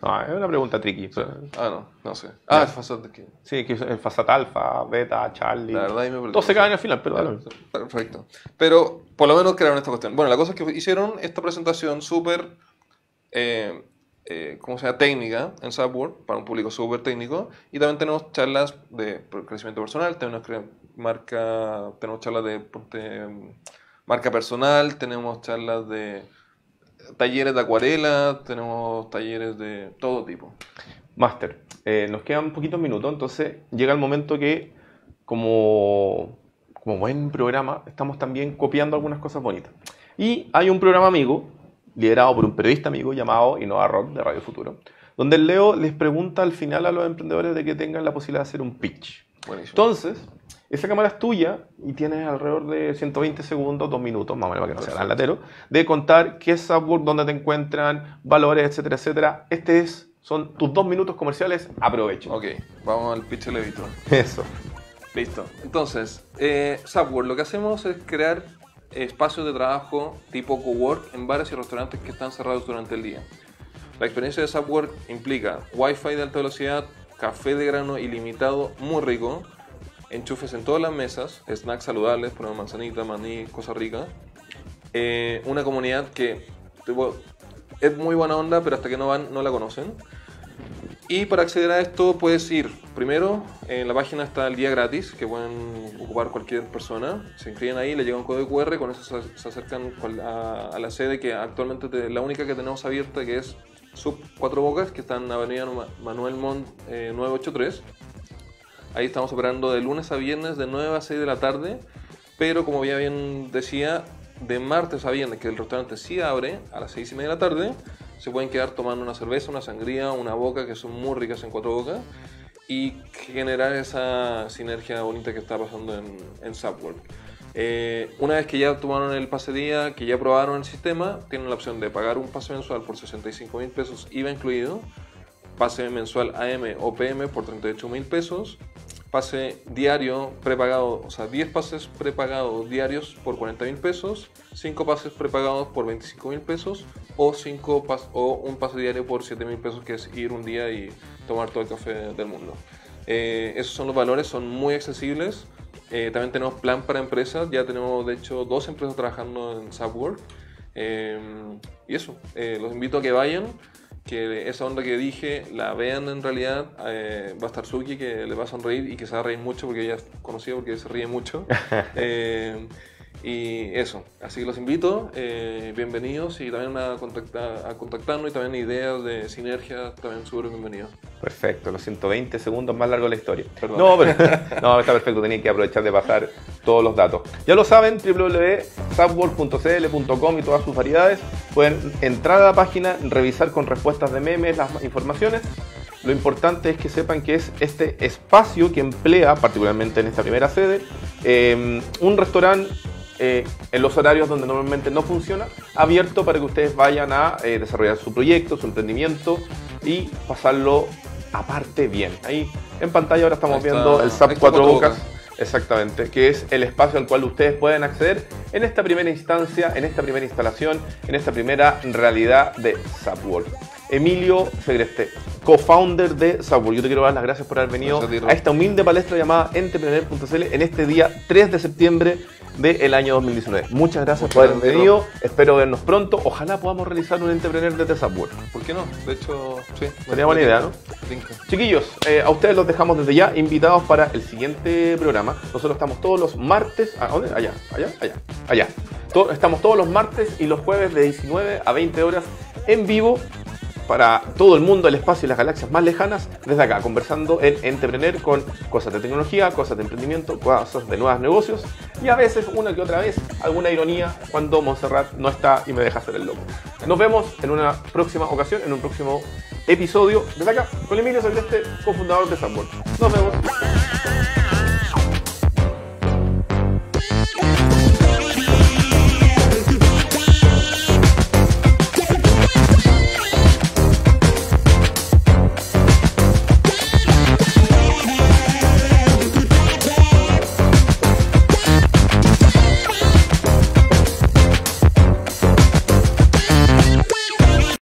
S2: De-
S1: No, es una pregunta tricky.
S2: Ah, no, no sé. Ah, es de que-
S1: Sí, que es Fasad Alpha, Beta, Charlie.
S2: La verdad ahí me.
S1: Todos se caen al final, pero
S2: Ah,
S1: dale.
S2: Perfecto. Pero por lo menos crearon esta cuestión. Bueno, la cosa es que hicieron esta presentación súper, eh, eh, ¿cómo se llama? Técnica en Subword, para un público súper técnico. Y también tenemos charlas de crecimiento personal, tenemos, marca, tenemos charlas de mm, marca personal, tenemos charlas de talleres de acuarela, tenemos talleres de todo tipo.
S1: Master, eh, nos quedan poquitos minutos, entonces llega el momento que, como, como buen programa, estamos también copiando algunas cosas bonitas. Y hay un programa amigo, liderado por un periodista amigo llamado Innova Rock de Radio Futuro, donde Leo les pregunta al final a los emprendedores de que tengan la posibilidad de hacer un pitch.
S2: Buenísimo.
S1: Entonces, esa cámara es tuya y tienes alrededor de 120 segundos, 2 minutos, más o menos para que no sea latero, de contar qué es Subwork, dónde te encuentran, valores, etcétera, etcétera. Este es, son tus dos minutos comerciales, aprovechen.
S2: Ok, vamos al pitch levito.
S1: Eso.
S2: Listo. Entonces, eh, Subwork, lo que hacemos es crear espacios de trabajo tipo cowork en bares y restaurantes que están cerrados durante el día. La experiencia de Subwork implica Wi-Fi de alta velocidad, café de grano ilimitado muy rico, enchufes en todas las mesas, snacks saludables, ponemos manzanita, maní, cosas ricas. Eh, una comunidad que es muy buena onda, pero hasta que no van no la conocen. Y para acceder a esto puedes ir, primero, en la página está el día gratis, que pueden ocupar cualquier persona. Se inscriben ahí, le llega un código QR, con eso se, acercan a, la sede que actualmente te- la única que tenemos abierta, que es Sub Cuatro Bocas, que está en Avenida Ma- Manuel Montt eh, 983. Ahí estamos operando de lunes a viernes de 9 a 6 de la tarde, pero como ya bien decía, de martes a viernes, que el restaurante sí abre a las 6 y media de la tarde, se pueden quedar tomando una cerveza, una sangría, una boca, que son muy ricas en Cuatro Bocas, y generar esa sinergia bonita que está pasando en, en Subwork. Eh, una vez que ya tomaron el pase día, que ya probaron el sistema, tienen la opción de pagar un pase mensual por 65 mil pesos, IVA incluido, pase mensual AM o PM por 38 mil pesos, pase diario prepagado, o sea, 10 pases prepagados diarios por 40 mil pesos, 5 pases prepagados por 25 mil pesos o, cinco pas- o un pase diario por 7 mil pesos, que es ir un día y tomar todo el café del mundo. Eh, esos son los valores, son muy accesibles. Eh, también tenemos plan para empresas, ya tenemos de hecho dos empresas trabajando en Subwork. Eh, y eso, eh, los invito a que vayan, que esa onda que dije la vean en realidad. Eh, va a estar Suki que le va a sonreír y que se va a reír mucho porque ella es conocida porque se ríe mucho. <laughs> Y eso, así que los invito, eh, bienvenidos y también a, contactar, a contactarnos y también ideas de sinergia, también súper bienvenidos.
S1: Perfecto, los 120 segundos más largos de la historia.
S2: Perdón.
S1: No, pero <laughs> no, está perfecto, tenía que aprovechar de pasar todos los datos. Ya lo saben, www.subworld.cl.com y todas sus variedades. Pueden entrar a la página, revisar con respuestas de memes las informaciones. Lo importante es que sepan que es este espacio que emplea, particularmente en esta primera sede, eh, un restaurante eh, en los horarios donde normalmente no funciona, abierto para que ustedes vayan a eh, desarrollar su proyecto, su emprendimiento y pasarlo aparte bien. Ahí en pantalla ahora estamos
S2: está-
S1: viendo el SAP
S2: está
S1: 4
S2: Cuatro
S1: Bocas. Exactamente, que es el espacio al cual ustedes pueden acceder en esta primera instancia, en esta primera instalación, en esta primera realidad de Subworld. Emilio Segreste, co-founder de Subworld. Yo te quiero dar las gracias por haber venido
S2: a
S1: esta humilde palestra llamada Entrepreneur.cl en este día 3 de septiembre del año 2019. Muchas gracias
S2: Muchas
S1: por haber venido. Espero vernos pronto. Ojalá podamos realizar un Entrepreneur desde Subworld.
S2: ¿Por qué no? De hecho, sí.
S1: Sería buena idea, ¿no? Chiquillos, eh, a ustedes los dejamos desde ya invitados para el siguiente programa. Nosotros estamos todos los martes. ¿A dónde? Allá, allá, allá, allá. Estamos todos los martes y los jueves de 19 a 20 horas en vivo para todo el mundo, el espacio y las galaxias más lejanas, desde acá, conversando en Entrepreneur con cosas de tecnología, cosas de emprendimiento, cosas de nuevos negocios y a veces, una que otra vez, alguna ironía cuando Montserrat no está y me deja hacer el loco. Nos vemos en una próxima ocasión, en un próximo episodio desde acá, con Emilio Celeste, cofundador de Sanborn. Nos vemos.